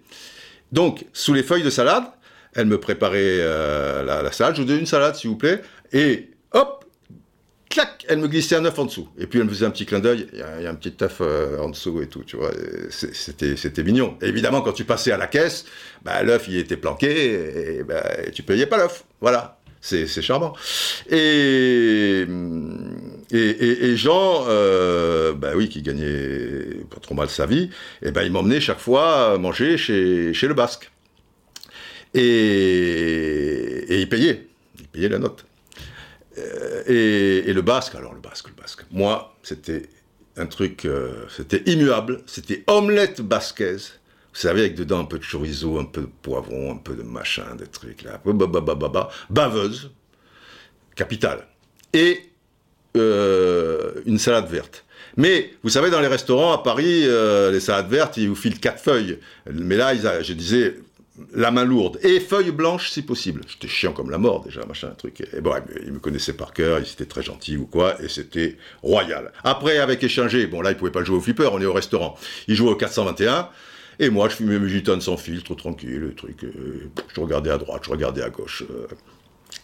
Donc, sous les feuilles de salade, elles me préparaient euh, la, salade, je vous donne une salade s'il vous plaît, et clac, elle me glissait un œuf en dessous. Et puis elle me faisait un petit clin d'œil, il y, a un petit œuf euh, en dessous et tout, tu vois. C'était, c'était mignon. évidemment, quand tu passais à la caisse, bah, l'œuf, il était planqué, et, bah, et tu payais pas l'œuf. Voilà. C'est charmant. Et, et, Jean, euh, bah oui, qui gagnait pas trop mal sa vie, et eh ben il m'emmenait chaque fois manger chez, chez le Basque. Et, et il payait, il payait la note. Euh, et, le Basque, alors le Basque, le Basque. Moi, c'était un truc, euh, c'était immuable, c'était omelette basquaise vous savez, avec dedans un peu de chorizo, un peu de poivron, un peu de machin, des trucs là. Baveuse, capitale. Et euh, une salade verte. Mais vous savez, dans les restaurants à Paris, les salades vertes, ils vous filent quatre feuilles. Mais là, ils je disais la main lourde et feuilles blanches si possible. J'étais chiant comme la mort déjà, machin, truc. Et bon, ils me connaissaient par cœur, ils étaient très gentils ou quoi, et c'était royal. Après, avec échanger, bon là, ils pouvaient pas jouer au flipper, on est au restaurant. Ils jouaient au 421. Et moi, je fumais mes gitanes sans filtre, tranquille, le truc. Euh, je regardais à droite, je regardais à gauche. Euh.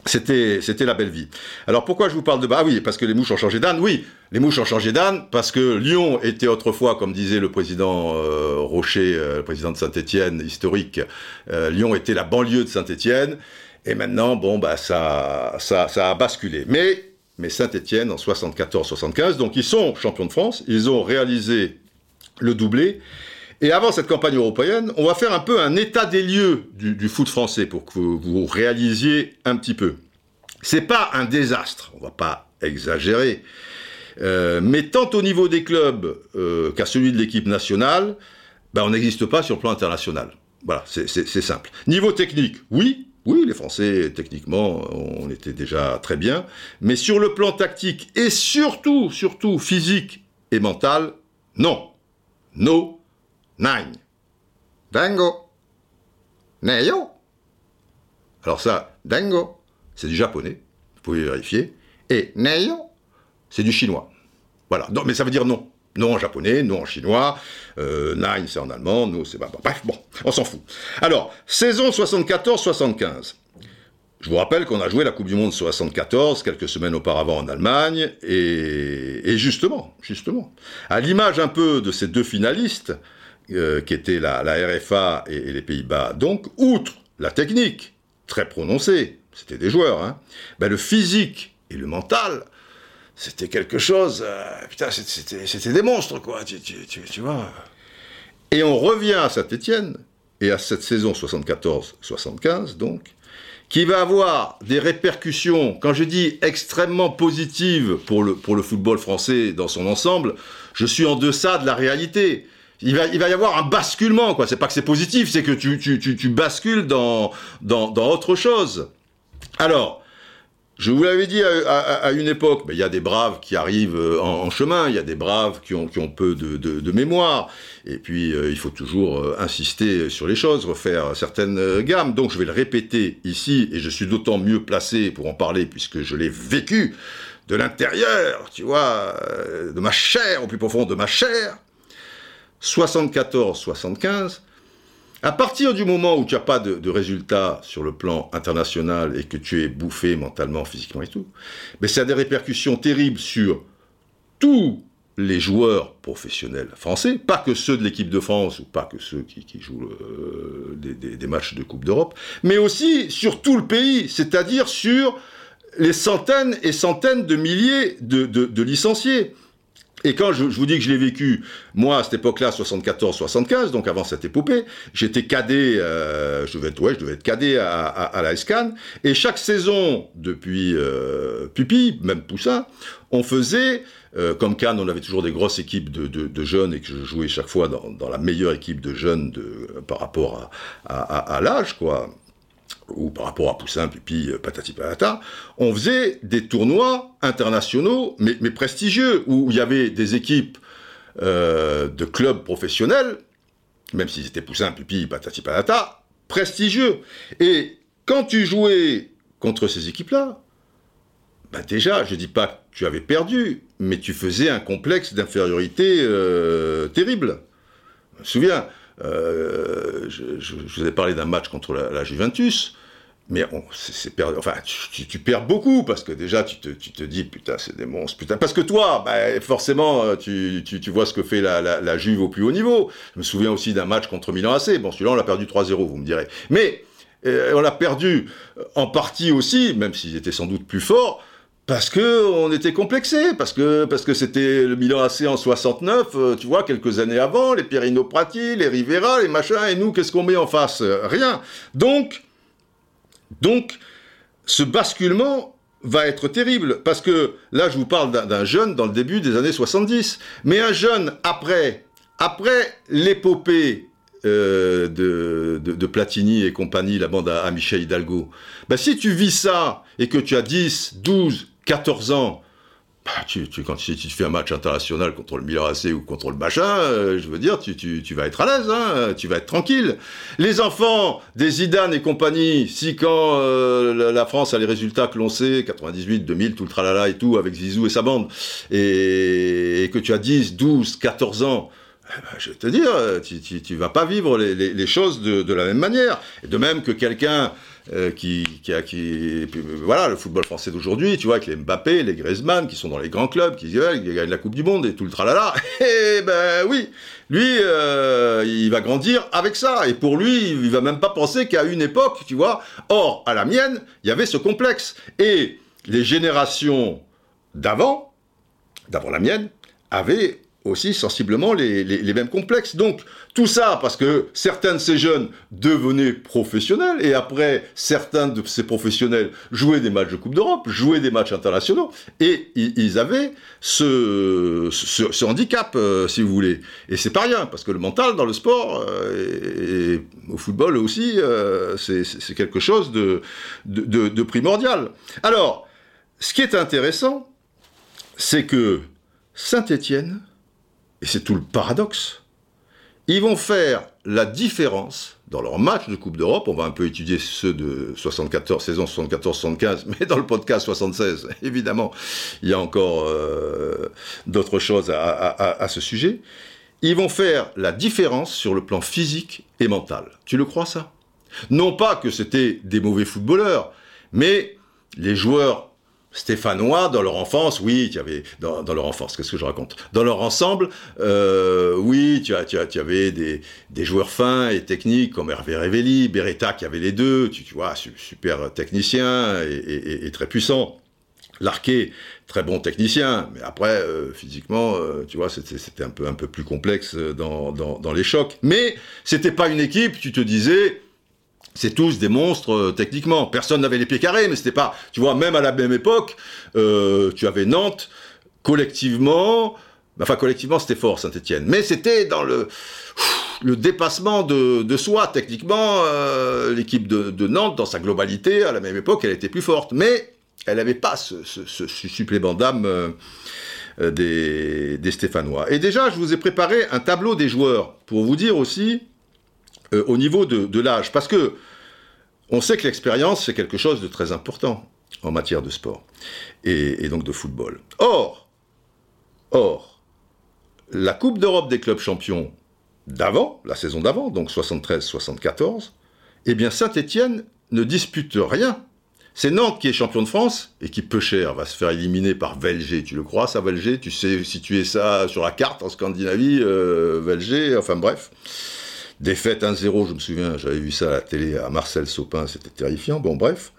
C'était, c'était la belle vie. Alors pourquoi je vous parle de bah oui parce que les mouches ont changé d'âne. Oui, les mouches ont changé d'âne parce que Lyon était autrefois, comme disait le président euh, Rocher, le président de Saint-Étienne historique, Lyon était la banlieue de Saint-Étienne. Et maintenant, bon bah ça, ça, ça a basculé. Mais mais Saint-Étienne en 74-75, donc ils sont champions de France, ils ont réalisé le doublé. Et avant cette campagne européenne, on va faire un peu un état des lieux du, foot français pour que vous, réalisiez un petit peu. C'est pas un désastre, on va pas exagérer, euh, mais tant au niveau des clubs euh, qu'à celui de l'équipe nationale, ben on n'existe pas sur le plan international. Voilà, c'est simple. Niveau technique, oui, oui, les Français, techniquement, on était déjà très bien, mais sur le plan tactique et surtout, surtout physique et mental, non. No Nine. Dango. Neyo. Alors ça, dango, c'est du japonais, vous pouvez vérifier. Et neyo, c'est du chinois. Voilà, mais ça veut dire non. Non en japonais, non en chinois, euh, nine c'est en allemand, nous c'est... Bref, bon, on s'en fout. Alors, saison 74-75. Je vous rappelle qu'on a joué la Coupe du Monde 74 quelques semaines auparavant en Allemagne, et justement, justement, à l'image un peu de ces deux finalistes, euh, qui était la, RFA et, les Pays-Bas. Donc, outre la technique, très prononcée, c'était des joueurs, hein, ben, le physique et le mental, c'était quelque chose. Euh, putain, c'était des monstres, quoi, tu, vois. Et on revient à Saint-Étienne, et à cette saison 74-75, donc, qui va avoir des répercussions, quand je dis extrêmement positives pour le, pour le football français dans son ensemble, je suis en deçà de la réalité. Il va, y avoir un basculement, quoi. C'est pas que c'est positif, c'est que tu, bascules dans, autre chose. Alors, je vous l'avais dit à, une époque, mais il y a des braves qui arrivent euh, en, chemin, il y a des braves qui ont, peu de, de, mémoire, et puis euh, il faut toujours euh, insister sur les choses, refaire certaines gammes. Donc je vais le répéter ici, et je suis d'autant mieux placé pour en parler puisque je l'ai vécu de l'intérieur, tu vois, de ma chair, au plus profond de ma chair. 74-75, à partir du moment où tu n'as pas de, résultats sur le plan international et que tu es bouffé mentalement, physiquement et tout, mais ça a des répercussions terribles sur tous les joueurs professionnels français, pas que ceux de l'équipe de France ou pas que ceux qui, jouent euh, des, matchs de Coupe d'Europe, mais aussi sur tout le pays, c'est-à-dire sur les centaines et centaines de milliers de licenciés. Et quand je, vous dis que je l'ai vécu, moi, à cette époque-là, 74-75, donc avant cette épopée, j'étais cadet, euh, je, devais être, ouais, je devais être cadet à, à, la SCAN, et chaque saison, depuis euh, Pupi, même Poussin, on faisait, euh, comme Cannes, on avait toujours des grosses équipes de, de, de, jeunes, et que je jouais chaque fois dans, dans la meilleure équipe de jeunes de, par rapport à, à, à l'âge, quoi ou par rapport à Poussin, Pupi, euh, Patati Patata, on faisait des tournois internationaux, mais, prestigieux, où il y avait des équipes euh, de clubs professionnels, même s'ils étaient Poussin, Pupi, Patati Patata, prestigieux. Et quand tu jouais contre ces équipes-là, bah déjà, je dis pas que tu avais perdu, mais tu faisais un complexe d'infériorité euh, terrible. Je me souviens, euh, je, vous ai parlé d'un match contre la, Juventus, mais c'est enfin, tu, perds beaucoup parce que déjà tu te, dis putain c'est des monstres putain parce que toi bah, forcément euh, tu, vois ce que fait la, Juve au plus haut niveau. Je me souviens aussi d'un match contre Milan AC. Bon celui-là on l'a perdu 3-0 vous me direz. Mais euh, on l'a perdu en partie aussi, même s'ils étaient sans doute plus forts, parce que on était complexé, parce que parce que c'était le Milan AC en 69, euh, tu vois, quelques années avant, les Pierino Prati, les Rivera, les machins, et nous, qu'est-ce qu'on met en face? Rien. Donc, donc, ce basculement va être terrible, parce que là, je vous parle d'un jeune dans le début des années 70, mais un jeune après, après l'épopée euh, de, de, Platini et compagnie, la bande à, Michel Hidalgo, ben, si tu vis ça et que tu as 10, 12, 14 ans, bah, tu, tu, quand tu, tu, fais un match international contre le Milan AC ou contre le machin, euh, je veux dire, tu, tu vas être à l'aise, hein, tu vas être tranquille. Les enfants des Zidane et compagnie, si quand euh, la France a les résultats que l'on sait, 98, 2000, tout le tralala et tout, avec Zizou et sa bande, et, que tu as 10, 12, 14 ans, eh ben, je vais te dire, tu, tu, vas pas vivre les, les, choses de, de, la même manière. Et de même que quelqu'un euh, qui, a, qui, voilà, le football français d'aujourd'hui, tu vois, avec les Mbappé, les Griezmann, qui sont dans les grands clubs, qui, gagnent la Coupe du Monde et tout le tralala. Eh ben oui, lui, euh, il va grandir avec ça. Et pour lui, il va même pas penser qu'à une époque, tu vois. Or, à la mienne, il y avait ce complexe. Et les générations d'avant, d'avant la mienne, avaient aussi sensiblement les, les, mêmes complexes. Donc tout ça parce que certains de ces jeunes devenaient professionnels et après certains de ces professionnels jouaient des matchs de Coupe d'Europe, jouaient des matchs internationaux et ils avaient ce, ce, handicap euh, si vous voulez. Et c'est pas rien parce que le mental dans le sport euh, et, au football aussi euh, c'est quelque chose de, de, de primordial. Alors ce qui est intéressant c'est que Saint-Étienne et c'est tout le paradoxe, ils vont faire la différence dans leur match de Coupe d'Europe. On va un peu étudier ceux de 74, saison 74-75, mais dans le podcast 76, évidemment, il y a encore euh, d'autres choses à, ce sujet. Ils vont faire la différence sur le plan physique et mental. Tu le crois ça? Non pas que c'était des mauvais footballeurs, mais les joueurs stéphanois dans leur enfance, oui, tu avais dans, leur enfance, qu'est-ce que je raconte? Dans leur ensemble, euh, oui, tu, as, tu, as, tu avais des, des, joueurs fins et techniques comme Hervé Révelli, Beretta qui avait les deux, tu, tu vois, super technicien et très puissant. Larquet, très bon technicien, mais après, euh, physiquement, euh, tu vois, c'était un peu, un peu plus complexe dans, dans, dans les chocs. Mais c'était pas une équipe, tu te disais, c'est tous des monstres euh, techniquement. Personne n'avait les pieds carrés, mais c'était pas. Tu vois, même à la même époque, euh, tu avais Nantes collectivement. Enfin, collectivement, c'était fort Saint-Etienne, mais c'était dans le le dépassement de, soi. Techniquement, euh, l'équipe de, Nantes, dans sa globalité, à la même époque, elle était plus forte, mais elle n'avait pas ce, supplément d'âme. des, Stéphanois. Et déjà, je vous ai préparé un tableau des joueurs pour vous dire aussi euh, au niveau de, l'âge. Parce que on sait que l'expérience, c'est quelque chose de très important en matière de sport et, donc de football. Or, or, la Coupe d'Europe des clubs champions d'avant, la saison d'avant, donc 73-74, eh bien Saint-Étienne ne dispute rien. C'est Nantes qui est champion de France et qui, peu cher, va se faire éliminer par Velger. Tu le crois, ça, Velger Tu sais situer ça sur la carte en Scandinavie, euh, enfin bref. Défaite 1-0, je me souviens, j'avais vu ça à la télé à Marcel Sopin, c'était terrifiant. Bon, bref.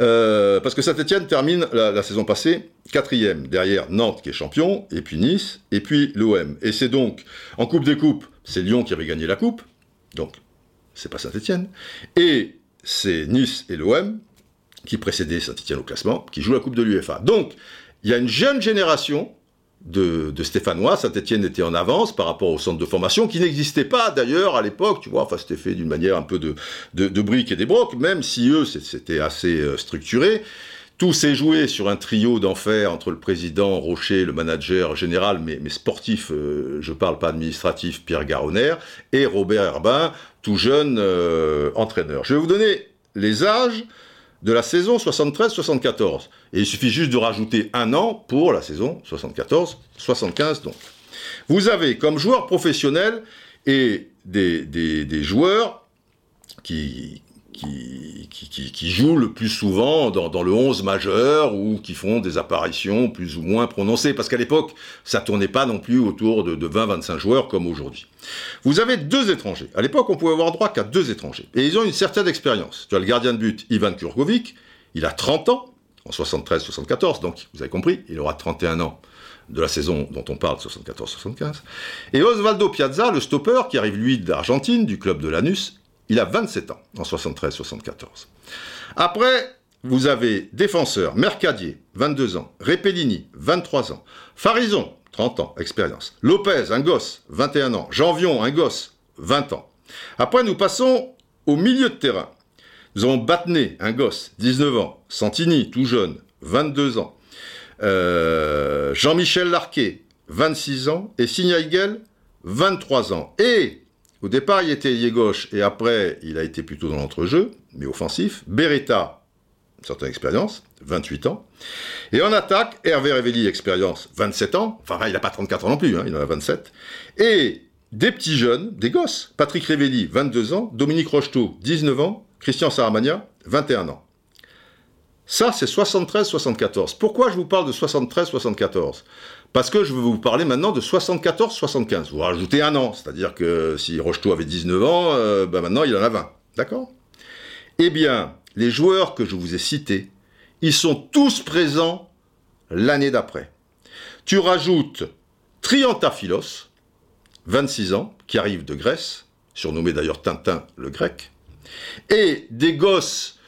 Euh, parce que Saint-Etienne termine la, saison passée quatrième, derrière Nantes qui est champion, et puis Nice, et puis l'OM. Et c'est donc, en Coupe des Coupes, c'est Lyon qui avait gagné la Coupe, donc c'est pas Saint-Etienne. Et c'est Nice et l'OM qui précédaient Saint-Etienne au classement, qui jouent la Coupe de l'UEFA. Donc, il y a une jeune génération de, Stéphanois. Saint-Etienne était en avance par rapport au centre de formation, qui n'existait pas d'ailleurs à l'époque, tu vois, enfin c'était fait d'une manière un peu de, de, briques et des brocs, même si eux, c'était assez euh, structuré. Tout s'est joué sur un trio d'enfer entre le président Rocher, le manager général, mais, sportif, euh, je parle pas administratif, Pierre Garonner, et Robert Herbin, tout jeune euh, entraîneur. Je vais vous donner les âges de la saison 73-74. Et il suffit juste de rajouter un an pour la saison 74-75 donc. Vous avez comme joueurs professionnels et des, des joueurs qui, qui, jouent le plus souvent dans, le 11 majeur ou qui font des apparitions plus ou moins prononcées. Parce qu'à l'époque, ça tournait pas non plus autour de, 20-25 joueurs comme aujourd'hui. Vous avez deux étrangers. À l'époque, on pouvait avoir droit qu'à deux étrangers. Et ils ont une certaine expérience. Tu as le gardien de but, Ivan Kurkovic. Il a 30 ans, en 73-74. Donc, vous avez compris, il aura 31 ans de la saison dont on parle, 74-75. Et Osvaldo Piazza, le stopper, qui arrive lui d'Argentine, du club de Lanus, il a 27 ans en 73-74. Après, vous avez défenseur, Mercadier, 22 ans, Repellini, 23 ans, Farison, 30 ans, expérience, Lopez, un gosse, 21 ans, Janvion, un gosse, 20 ans. Après, nous passons au milieu de terrain. Nous avons Battenet, un gosse, 19 ans, Santini, tout jeune, 22 ans, euh, Jean-Michel Larquet, 26 ans, et Signaigel, 23 ans. Et au départ, il était ailier gauche et après, il a été plutôt dans l'entrejeu, mais offensif. Beretta, une certaine expérience, 28 ans. Et en attaque, Hervé Révelli, expérience, 27 ans. Enfin, il n'a pas 34 ans non plus, hein, il en a 27. Et des petits jeunes, des gosses. Patrick Révelli, 22 ans. Dominique Rocheteau, 19 ans. Christian Saramagna, 21 ans. Ça, c'est 73-74. Pourquoi je vous parle de 73-74 parce que je vais vous parler maintenant de 74-75. Vous rajoutez un an, c'est-à-dire que si Rocheteau avait 19 ans, euh, ben maintenant il en a 20. D'accord? Eh bien, les joueurs que je vous ai cités, ils sont tous présents l'année d'après. Tu rajoutes Triantaphilos, 26 ans, qui arrive de Grèce, surnommé d'ailleurs Tintin le grec, et des gosses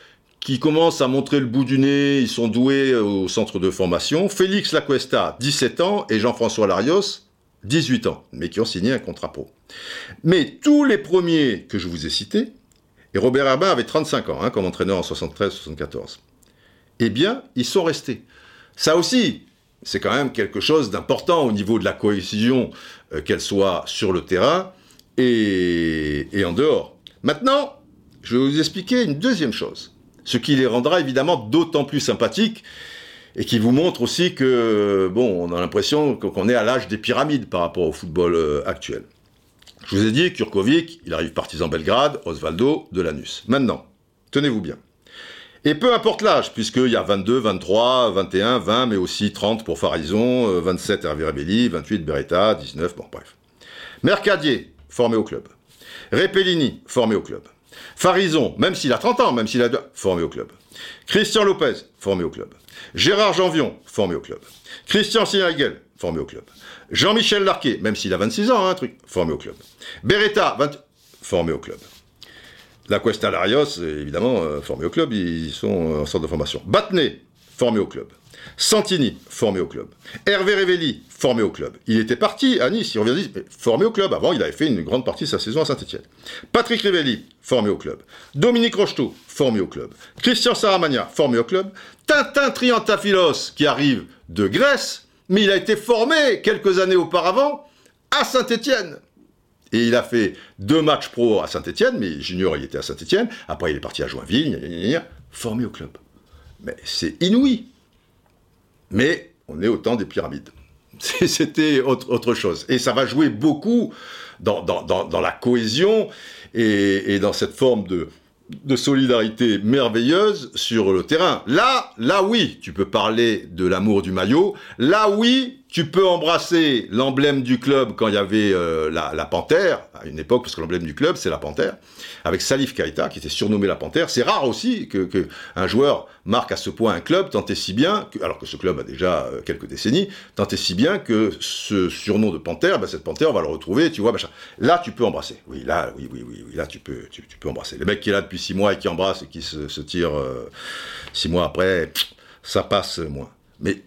qui commencent à montrer le bout du nez, ils sont doués au centre de formation. Félix Lacuesta, 17 ans, et Jean-François Larios, 18 ans, mais qui ont signé un contrat pro. Mais tous les premiers que je vous ai cités, et Robert Herbin avait 35 ans hein, comme entraîneur en 73-74, eh bien, ils sont restés. Ça aussi, c'est quand même quelque chose d'important au niveau de la cohésion, euh, qu'elle soit sur le terrain et en dehors. Maintenant, je vais vous expliquer une deuxième chose ce qui les rendra évidemment d'autant plus sympathiques et qui vous montre aussi que, bon, on a l'impression qu'on est à l'âge des pyramides par rapport au football euh, actuel. Je vous ai dit, Kurkovic, il arrive partisan Belgrade, Osvaldo de Lanus. Maintenant, tenez-vous bien. Et peu importe l'âge, puisqu'il y a 22, 23, 21, 20, mais aussi 30 pour Farison, 27 Hervé Rebelli, 28 Beretta, 19, bon bref. Mercadier, formé au club. Repellini, formé au club. Farison, même s'il a 30 ans, même s'il a formé au club. Christian Lopez, formé au club. Gérard Janvion, formé au club. Christian Sinagel, formé au club. Jean-Michel Larquet, même s'il a 26 ans, un truc, formé au club. Beretta, 20... formé au club. La Cuesta Larios, évidemment, euh, formés au club, ils sont en sorte de formation. Battenet, formé au club. Santini, formé au club. Hervé Révelli, formé au club. Il était parti à Nice, il revient à Nice, mais formé au club. Avant, il avait fait une grande partie de sa saison à Saint-Etienne. Patrick Révelli, formé au club. Dominique Rocheteau, formé au club. Christian Saramagna, formé au club. Tintin Triantafilos, qui arrive de Grèce, mais il a été formé quelques années auparavant à Saint-Etienne. Et il a fait deux matchs pro à Saint-Etienne, mais junior, il était à Saint-Etienne. Après, il est parti à Joinville, formé au club. Mais c'est inouï. Mais on est au temps des pyramides. C'était autre, chose. Et ça va jouer beaucoup dans, la cohésion et, dans cette forme de, de solidarité merveilleuse sur le terrain. Là, là oui, tu peux parler de l'amour du maillot. Là oui, tu peux embrasser l'emblème du club quand il y avait euh, la, panthère, à une époque, parce que l'emblème du club, c'est la panthère, avec Salif Keita, qui était surnommé la panthère. C'est rare aussi que, un joueur marque à ce point un club, tant et si bien, alors que ce club a déjà euh, quelques décennies, tant et si bien que ce surnom de panthère, ben, cette panthère, on va le retrouver, tu vois, machin. Là, tu peux embrasser. Oui, là, oui, oui, oui, là, tu peux, tu, peux embrasser. Le mec qui est là depuis six mois et qui embrasse et qui se, tire euh, six mois après, ça passe moins. Mais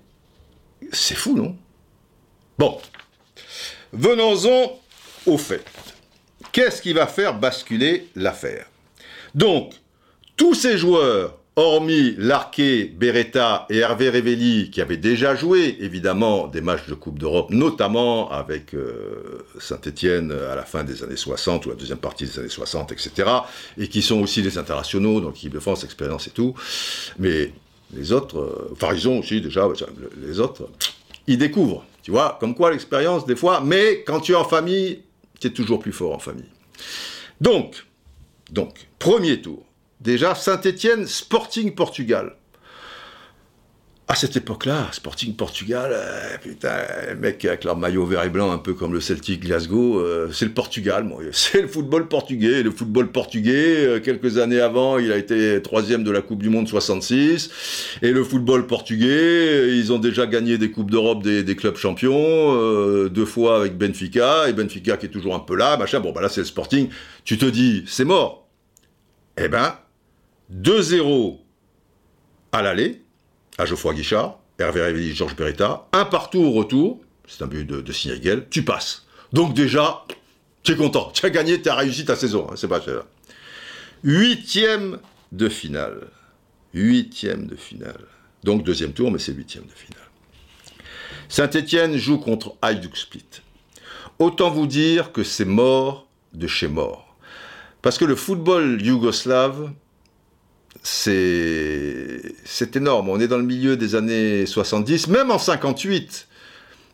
c'est fou, non? Bon, venons-en au fait. Qu'est-ce qui va faire basculer l'affaire? Donc, tous ces joueurs, hormis Larquet, Beretta et Hervé Révelli, qui avaient déjà joué évidemment des matchs de Coupe d'Europe, notamment avec euh, Saint-Étienne à la fin des années 60 ou la deuxième partie des années 60, etc., et qui sont aussi des internationaux, donc l'équipe de France, expérience et tout, mais les autres, euh, enfin ils ont aussi déjà, les autres, ils découvrent. Tu vois, comme quoi l'expérience, des fois, mais quand tu es en famille, tu es toujours plus fort en famille. Donc, donc, premier tour. Déjà, Saint-Étienne, Sporting Portugal à cette époque-là, Sporting Portugal, euh, putain, les mecs avec leur maillot vert et blanc, un peu comme le Celtic Glasgow, euh, c'est le Portugal, c'est le football portugais. Le football portugais, euh, quelques années avant, il a été troisième de la Coupe du Monde 66. Et le football portugais, ils ont déjà gagné des Coupes d'Europe des, clubs champions, deux fois avec Benfica, et Benfica qui est toujours un peu là, machin. Bon, bah là, c'est le Sporting. Tu te dis, c'est mort. Eh ben, 2-0 à l'aller à Geoffroy Guichard, Hervé Révelli, Georges Beretta, un partout au retour, c'est un but de, de tu passes. Donc déjà, tu es content, tu as gagné, tu as réussi ta saison, hein, c'est pas. Huitième de finale. Huitième de finale. Donc deuxième tour, mais c'est huitième de finale. Saint-Étienne joue contre Hajduk Split. Autant vous dire que c'est mort de chez mort. Parce que le football yougoslave, c'est énorme. On est dans le milieu des années 70, même en 58,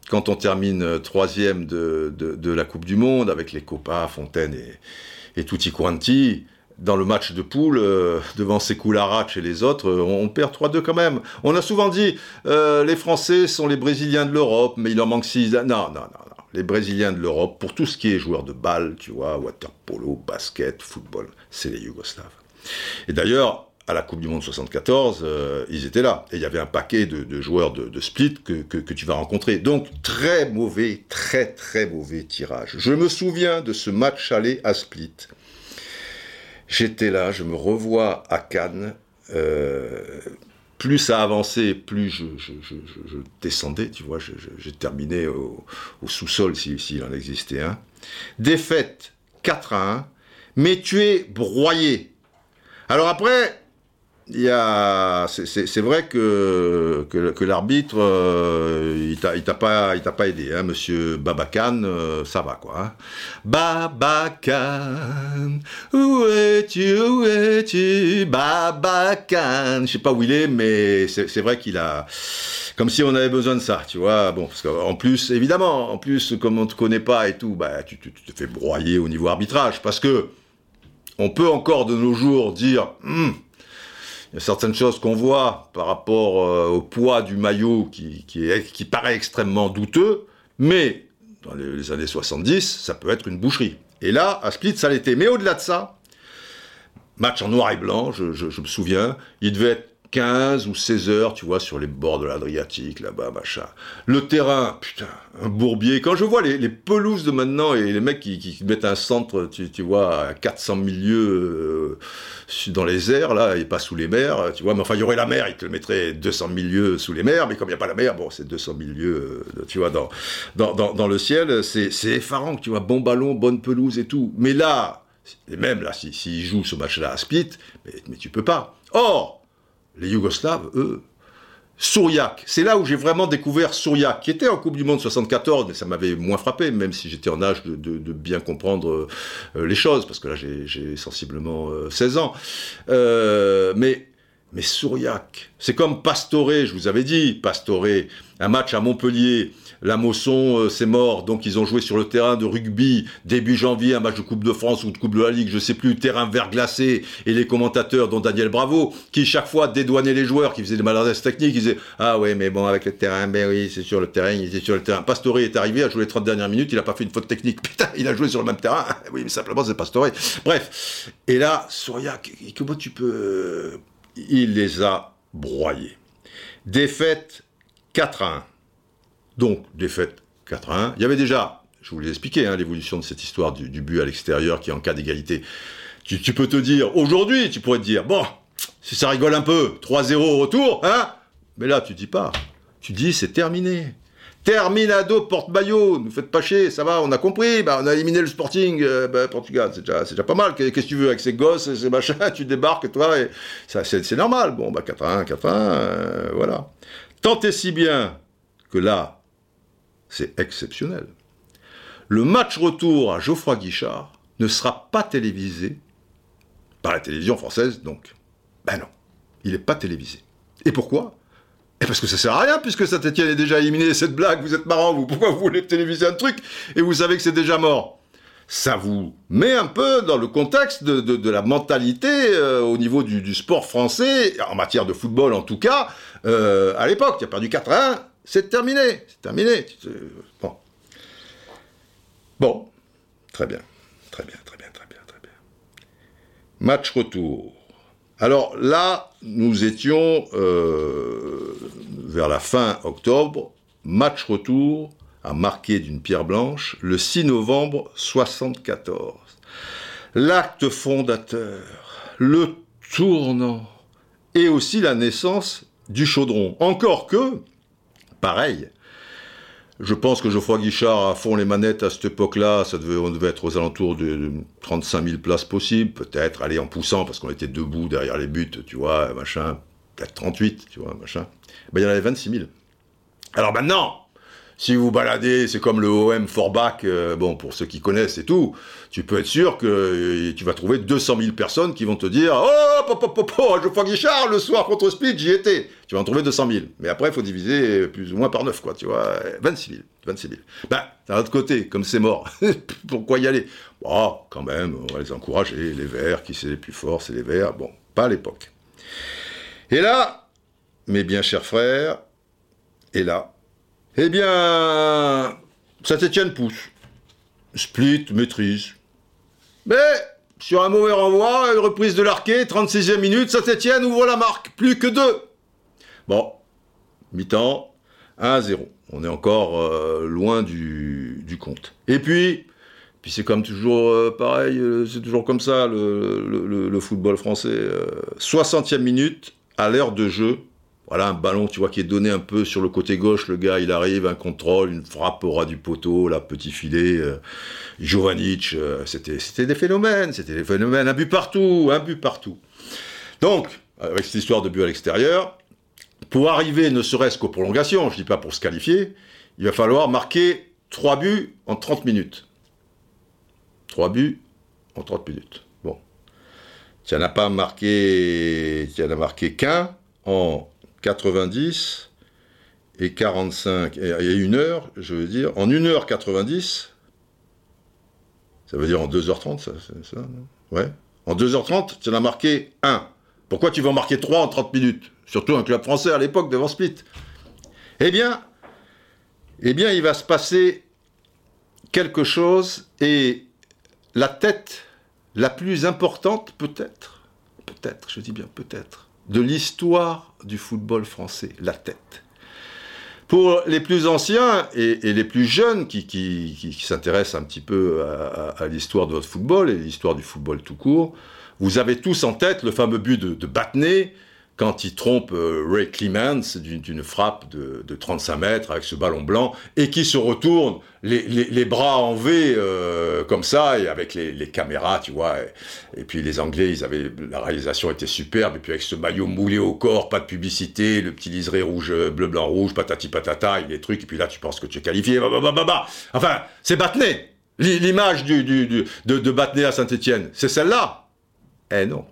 quand on termine troisième de, la Coupe du Monde avec les Copa, Fontaine et, et Tutti Quanti. Dans le match de poule, euh, devant Sekou et les autres, euh, on perd 3-2 quand même. On a souvent dit, euh, les Français sont les Brésiliens de l'Europe, mais il en manque 6. Non, non, non, non. Les Brésiliens de l'Europe, pour tout ce qui est joueur de balle, tu vois, water polo, basket, football, c'est les Yougoslaves. Et d'ailleurs, à la Coupe du Monde 74, euh, ils étaient là. Et il y avait un paquet de, joueurs de, split que, tu vas rencontrer. Donc, très mauvais, très très mauvais tirage. Je me souviens de ce match aller à Split. J'étais là, je me revois à Cannes. Euh, plus ça avançait, plus je, descendais, tu vois, j'ai terminé au, sous-sol s'il si, en existait un. Défaite 4 à 1, mais tu es broyé. Alors après, il y a, c'est vrai que, que, l'arbitre, euh, il t'a pas, il t'a pas aidé, hein, monsieur Babacan, euh, ça va quoi. Hein. Babacan, où es-tu, où es-tu, Babacan. Je sais pas où il est, mais c'est vrai qu'il a, comme si on avait besoin de ça, tu vois. Bon, parce qu'en plus, évidemment, en plus, comme on te connaît pas et tout, bah, tu, tu, te fais broyer au niveau arbitrage, parce que on peut encore de nos jours dire. Hmm, il y a certaines choses qu'on voit par rapport euh, au poids du maillot qui, qui, paraît extrêmement douteux, mais dans les, années 70, ça peut être une boucherie. Et là, à Split, ça l'était. Mais au-delà de ça, match en noir et blanc, je, me souviens, il devait être 15 ou 16 heures, tu vois, sur les bords de l'Adriatique, là-bas, machin. Le terrain, putain, un bourbier. Quand je vois les, pelouses de maintenant et les mecs qui, mettent un centre, tu, vois, à 400 milieux euh, dans les airs, là, et pas sous les mers, tu vois, mais enfin, il y aurait la mer, ils te le mettraient 200 milieux sous les mers, mais comme il n'y a pas la mer, bon, c'est 200 milieux, euh, tu vois, dans, dans, dans, le ciel, c'est effarant, tu vois, bon ballon, bonne pelouse et tout. Mais là, et même là, s'ils si, jouent ce match-là à Split, mais, mais tu peux pas. Or, les Yougoslaves, eux, Souriac, c'est là où j'ai vraiment découvert Souriac, qui était en Coupe du Monde 74, mais ça m'avait moins frappé, même si j'étais en âge de, bien comprendre euh, les choses, parce que là j'ai sensiblement euh, 16 ans. Euh, mais, mais Souriac, c'est comme Pastore, je vous avais dit, Pastore, un match à Montpellier, la Mosson, euh, c'est mort, donc ils ont joué sur le terrain de rugby début janvier, un match de Coupe de France ou de Coupe de la Ligue, je sais plus, terrain verglacé, et les commentateurs, dont Daniel Bravo, qui chaque fois dédouanaient les joueurs, qui faisaient des maladresses techniques, ils disaient ah ouais mais bon avec le terrain, ben oui c'est sur le terrain, il était sur le terrain. Pastore est arrivé, a joué les 30 dernières minutes, il a pas fait une faute technique, putain, il a joué sur le même terrain, oui mais simplement c'est Pastore. Bref, et là Souriac, comment tu peux, il les a broyés. Défaite 4 à 1. Donc, défaite 4 à 1. Il y avait déjà, je vous l'ai expliqué, hein, l'évolution de cette histoire du, but à l'extérieur qui, en cas d'égalité, tu, peux te dire, aujourd'hui, tu pourrais te dire, bon, si ça rigole un peu, 3-0 au retour, hein Mais là, tu dis pas. Tu dis, c'est terminé. Terminado porte-maillot, nous faites pas chier, ça va, on a compris, bah, on a éliminé le Sporting, euh, bah, Portugal, c'est déjà, déjà, pas mal, qu'est-ce que tu veux avec ces gosses, ces machins, tu débarques, toi, ça, c'est, normal, bon, bah, 4-1, 4-1, euh, voilà. Tant et si bien que là, c'est exceptionnel. Le match retour à Geoffroy Guichard ne sera pas télévisé par la télévision française, donc. Ben non, il n'est pas télévisé. Et pourquoi? Et parce que ça sert à rien, puisque Saint-Etienne est déjà éliminé, cette blague, vous êtes marrant, vous, pourquoi vous voulez téléviser un truc, et vous savez que c'est déjà mort? Ça vous met un peu dans le contexte de, la mentalité euh, au niveau du, sport français, en matière de football en tout cas, euh, à l'époque. Tu as perdu 4 à 1, c'est terminé. C'est terminé. Bon. Bon. Très bien. Très bien, très bien, très bien, très bien. Match retour. Alors là, nous étions euh, vers la fin octobre. Match retour a marqué d'une pierre blanche le 6 novembre 74. L'acte fondateur, le tournant, et aussi la naissance du chaudron. Encore que, pareil, je pense que Geoffroy Guichard a fond les manettes à cette époque-là, ça devait, on devait être aux alentours de 35 000 places possibles, peut-être, aller en poussant, parce qu'on était debout derrière les buts, tu vois, machin, peut-être 38, tu vois, machin. Ben, il y en avait 26 000. Alors maintenant, si vous baladez, c'est comme le OM Forbach, euh, bon, pour ceux qui connaissent et tout, tu peux être sûr que euh, tu vas trouver 200 000 personnes qui vont te dire Oh, pop, pop, pop, Geoffroy Guichard, le soir contre Split, j'y étais. Tu vas en trouver 200 000. Mais après, il faut diviser plus ou moins par 9, quoi, tu vois. 26 000. 26 000. Ben, d'un autre côté, comme c'est mort, pourquoi y aller? Bon, quand même, on va les encourager. Les Verts, qui c'est les plus forts, c'est les Verts. Bon, pas à l'époque. Et là, mes bien chers frères, et là, eh bien, Saint-Etienne pousse. Split, maîtrise. Mais, sur un mauvais renvoi, une reprise de l'arqué, 36e minute, Saint-Etienne ouvre la marque. Plus que deux. Bon, mi-temps, 1-0. On est encore euh, loin du, compte. Et puis, puis c'est comme toujours euh, pareil, euh, c'est toujours comme ça, le, le, le football français. 60e minute, à l'heure de jeu, voilà un ballon, tu vois, qui est donné un peu sur le côté gauche. Le gars, il arrive, un contrôle, une frappe au ras du poteau, là, petit filet. Euh, euh, c'était, des phénomènes, c'était des phénomènes. Un but partout, un but partout. Donc, avec cette histoire de but à l'extérieur, pour arriver ne serait-ce qu'aux prolongations, je dis pas pour se qualifier, il va falloir marquer 3 buts en 30 minutes. 3 buts en 30 minutes. Bon. Tu n'en as pas marqué, tu n'en as marqué qu'un en 90 et 45, et, et une heure, je veux dire, en 1h90, ça veut dire en 2h30, ça, ça, Ouais. En 2h30, tu en as marqué 1. Pourquoi tu vas en marquer 3 en 30 minutes? Surtout un club français à l'époque devant Split. Eh bien, eh bien, il va se passer quelque chose et la tête la plus importante, peut-être, peut-être, je dis bien peut-être, de l'histoire du football français, la tête. Pour les plus anciens et, les plus jeunes qui, s'intéressent un petit peu à, l'histoire de votre football et l'histoire du football tout court, vous avez tous en tête le fameux but de, de quand il trompe euh, Ray Clements d'une frappe de, 35 mètres avec ce ballon blanc et qui se retourne les, bras en V euh, comme ça et avec les, caméras, tu vois. Et, puis les Anglais, ils avaient la réalisation était superbe et puis avec ce maillot moulé au corps, pas de publicité, le petit liseré rouge, euh, bleu, blanc, rouge, patati patata, et les trucs. Et puis là, tu penses que tu es qualifié. Bah, bah, bah, enfin, c'est Battenet. L'image du, de, de Battenet à Saint-Etienne, c'est celle-là. Eh non,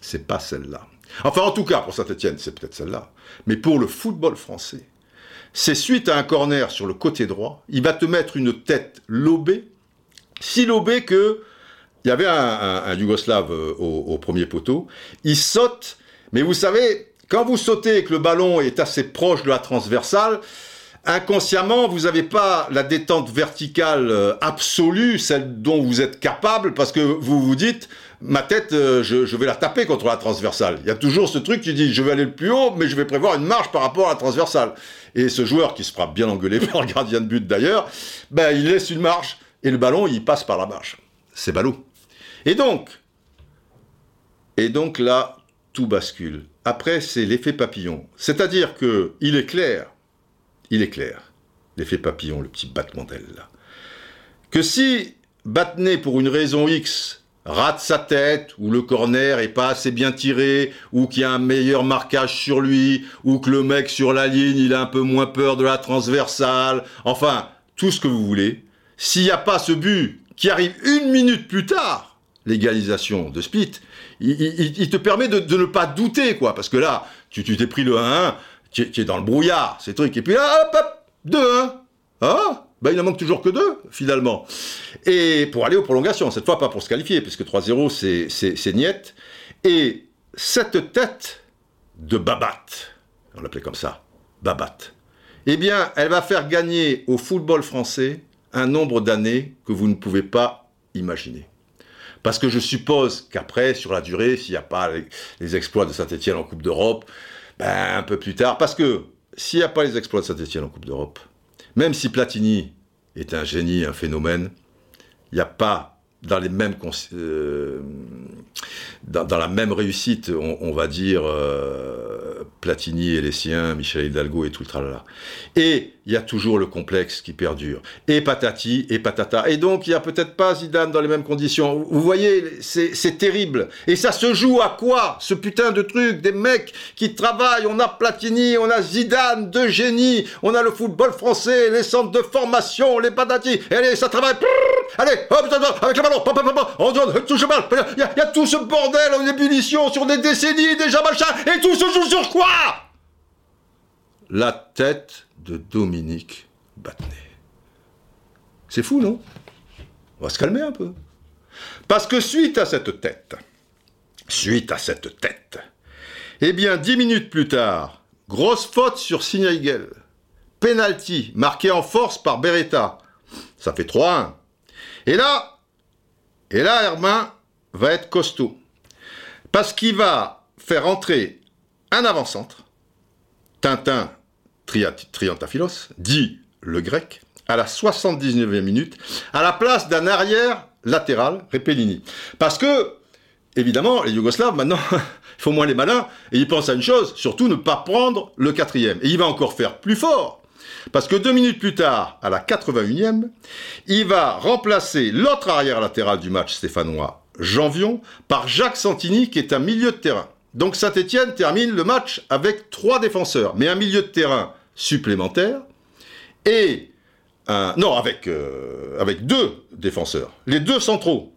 c'est pas celle-là. Enfin, en tout cas, pour Saint-Etienne, c'est peut-être celle-là. Mais pour le football français, c'est suite à un corner sur le côté droit, il va te mettre une tête lobée, si lobée que il y avait un, Yougoslave euh, au, premier poteau, il saute, mais vous savez, quand vous sautez et que le ballon est assez proche de la transversale, inconsciemment, vous n'avez pas la détente verticale euh, absolue, celle dont vous êtes capable, parce que vous vous dites, ma tête, euh, je, vais la taper contre la transversale. Il y a toujours ce truc qui dit, je vais aller le plus haut, mais je vais prévoir une marche par rapport à la transversale. Et ce joueur qui se fera bien engueuler par le gardien de but d'ailleurs, ben, il laisse une marche, et le ballon, il passe par la marche. C'est ballot. Et donc, et donc là, tout bascule. Après, c'est l'effet papillon. C'est-à-dire que il est clair, il est clair, l'effet papillon, le petit battement d'aile que si Battenet, pour une raison X, rate sa tête, ou le corner est pas assez bien tiré, ou qu'il y a un meilleur marquage sur lui, ou que le mec sur la ligne, il a un peu moins peur de la transversale, enfin, tout ce que vous voulez. S'il n'y a pas ce but qui arrive une minute plus tard, l'égalisation de Split, il, te permet de, ne pas douter, quoi, parce que là, tu t'es pris le 1-1, tu, es dans le brouillard, ces trucs, et puis là, hop, hop, 2-1, hein ben, il n'en manque toujours que deux, finalement. Et pour aller aux prolongations, cette fois pas pour se qualifier, puisque 3-0, c'est niette. Et cette tête de Babat, on l'appelait comme ça, Babat, eh bien, elle va faire gagner au football français un nombre d'années que vous ne pouvez pas imaginer. Parce que je suppose qu'après, sur la durée, s'il n'y a pas les, exploits de Saint-Etienne en Coupe d'Europe, ben, un peu plus tard, parce que s'il n'y a pas les exploits de Saint-Etienne en Coupe d'Europe, même si Platini est un génie, un phénomène, il n'y a pas dans les mêmes euh, dans, la même réussite, on, va dire euh, Platini et les siens, Michel Hidalgo et tout le tralala. Et il y a toujours le complexe qui perdure. Et patati et patata. Et donc il n'y a peut-être pas Zidane dans les mêmes conditions. Vous voyez, c'est terrible. Et ça se joue à quoi Ce putain de truc, des mecs qui travaillent? On a Platini, on a Zidane, deux génies. On a le football français, les centres de formation, les patati. Et allez, ça travaille. Allez, hop, avec le ballon, on touche mal. Il y, a tout ce bordel en ébullition sur des décennies déjà machin, et tout se joue sur quoi? La tête de Dominique Battenet. C'est fou, non? On va se calmer un peu. Parce que suite à cette tête, suite à cette tête, eh bien, dix minutes plus tard, grosse faute sur Signaigel. Penalty, marqué en force par Beretta. Ça fait 3-1. Et là, et là, Hermin va être costaud. Parce qu'il va faire entrer un avant-centre, Tintin Triantaphilos, dit le grec, à la 79e minute, à la place d'un arrière latéral, Repellini. Parce que, évidemment, les Yougoslaves, maintenant, faut moins les malins, et ils pensent à une chose, surtout ne pas prendre le quatrième. Et il va encore faire plus fort. Parce que deux minutes plus tard, à la 81e, il va remplacer l'autre arrière latéral du match stéphanois, Janvion, par Jacques Santini, qui est un milieu de terrain. Donc Saint-Etienne termine le match avec trois défenseurs, mais un milieu de terrain supplémentaire et un, non avec euh, deux défenseurs, les deux centraux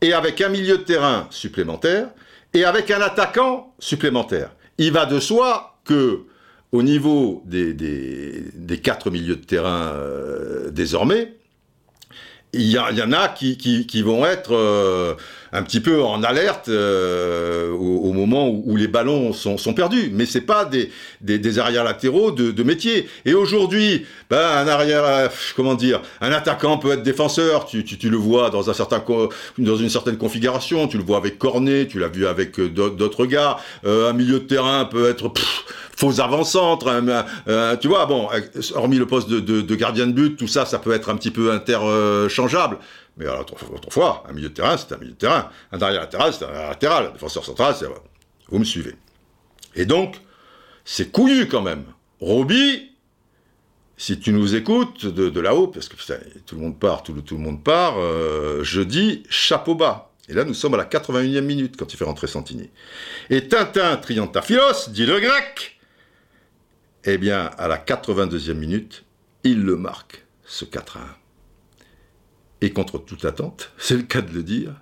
et avec un milieu de terrain supplémentaire et avec un attaquant supplémentaire. Il va de soi que au niveau des, des, quatre milieux de terrain euh, désormais, il y, y, en a qui, qui, qui vont être euh, un petit peu en alerte euh, au, moment où, les ballons sont, perdus. Mais c'est pas des, des, arrières latéraux de, métier. Et aujourd'hui, ben, un arrière, euh, comment dire, un attaquant peut être défenseur. Tu, tu, le vois dans un certain dans une certaine configuration. Tu le vois avec Cornet, tu l'as vu avec euh, d'autres gars. un milieu de terrain peut être faux avant-centre, hein, tu vois, bon, hormis le poste de, gardien de but, tout ça, ça peut être un petit peu interchangeable. Mais alors, autrefois, un milieu de terrain, c'est un milieu de terrain. Un arrière latéral, c'est un latéral. Un défenseur central, c'est... Vous me suivez. Et donc, c'est couillu quand même. Roby, si tu nous écoutes de, là-haut, parce que tout le monde part, tout le, monde part, euh, je dis chapeau bas. Et là, nous sommes à la 81e minute quand il fait rentrer Santini. Et Tintin Triantafilos, dit le grec, eh bien, à la 82e minute, il le marque, ce 4 1 et contre toute attente, c'est le cas de le dire,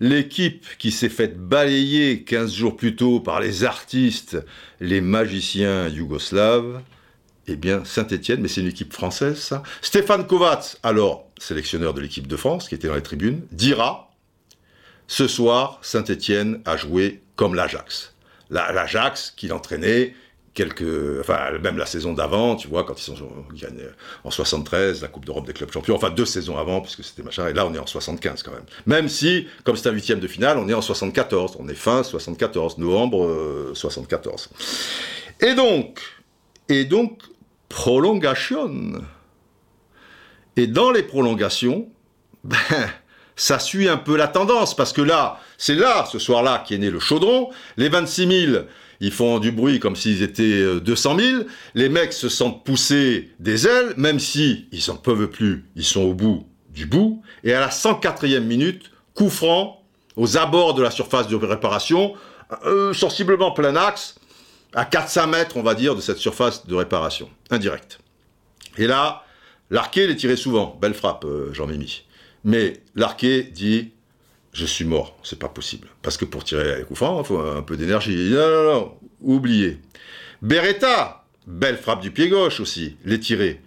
l'équipe qui s'est faite balayer 15 jours plus tôt par les artistes, les magiciens yougoslaves, eh bien, Saint-Etienne, mais c'est une équipe française, ça. Stéphane Kovacs, alors sélectionneur de l'équipe de France, qui était dans les tribunes, dira Ce soir, Saint-Etienne a joué comme l'Ajax. L'Ajax qu'il entraînait quelques, enfin même la saison d'avant, tu vois, quand ils sont gagnent en 73 la Coupe d'Europe des clubs champions, enfin deux saisons avant puisque c'était machin, et là on est en 75 quand même. Même si, comme c'est un huitième de finale, on est en 74, on est fin 74, novembre 74. Euh, et donc, et donc prolongation. Et dans les prolongations, ben ça suit un peu la tendance parce que là, c'est là, ce soir-là, qui est né le chaudron. Les 26 000 ils font du bruit comme s'ils étaient 200 euh, 000. Les mecs se sentent pousser des ailes, même si ils en peuvent plus, ils sont au bout du bout. Et à la 104e minute, coup franc, aux abords de la surface de réparation, euh, sensiblement plein axe, à 400 mètres, on va dire, de cette surface de réparation, indirect. Et là, l'arqué les tirait souvent. Belle frappe, euh, Jean-Mimi. Mais l'arqué dit je suis mort, c'est pas possible. Parce que pour tirer les coups il faut un peu d'énergie. Non, non, non, oubliez. Beretta, belle frappe du pied gauche aussi, les tirer.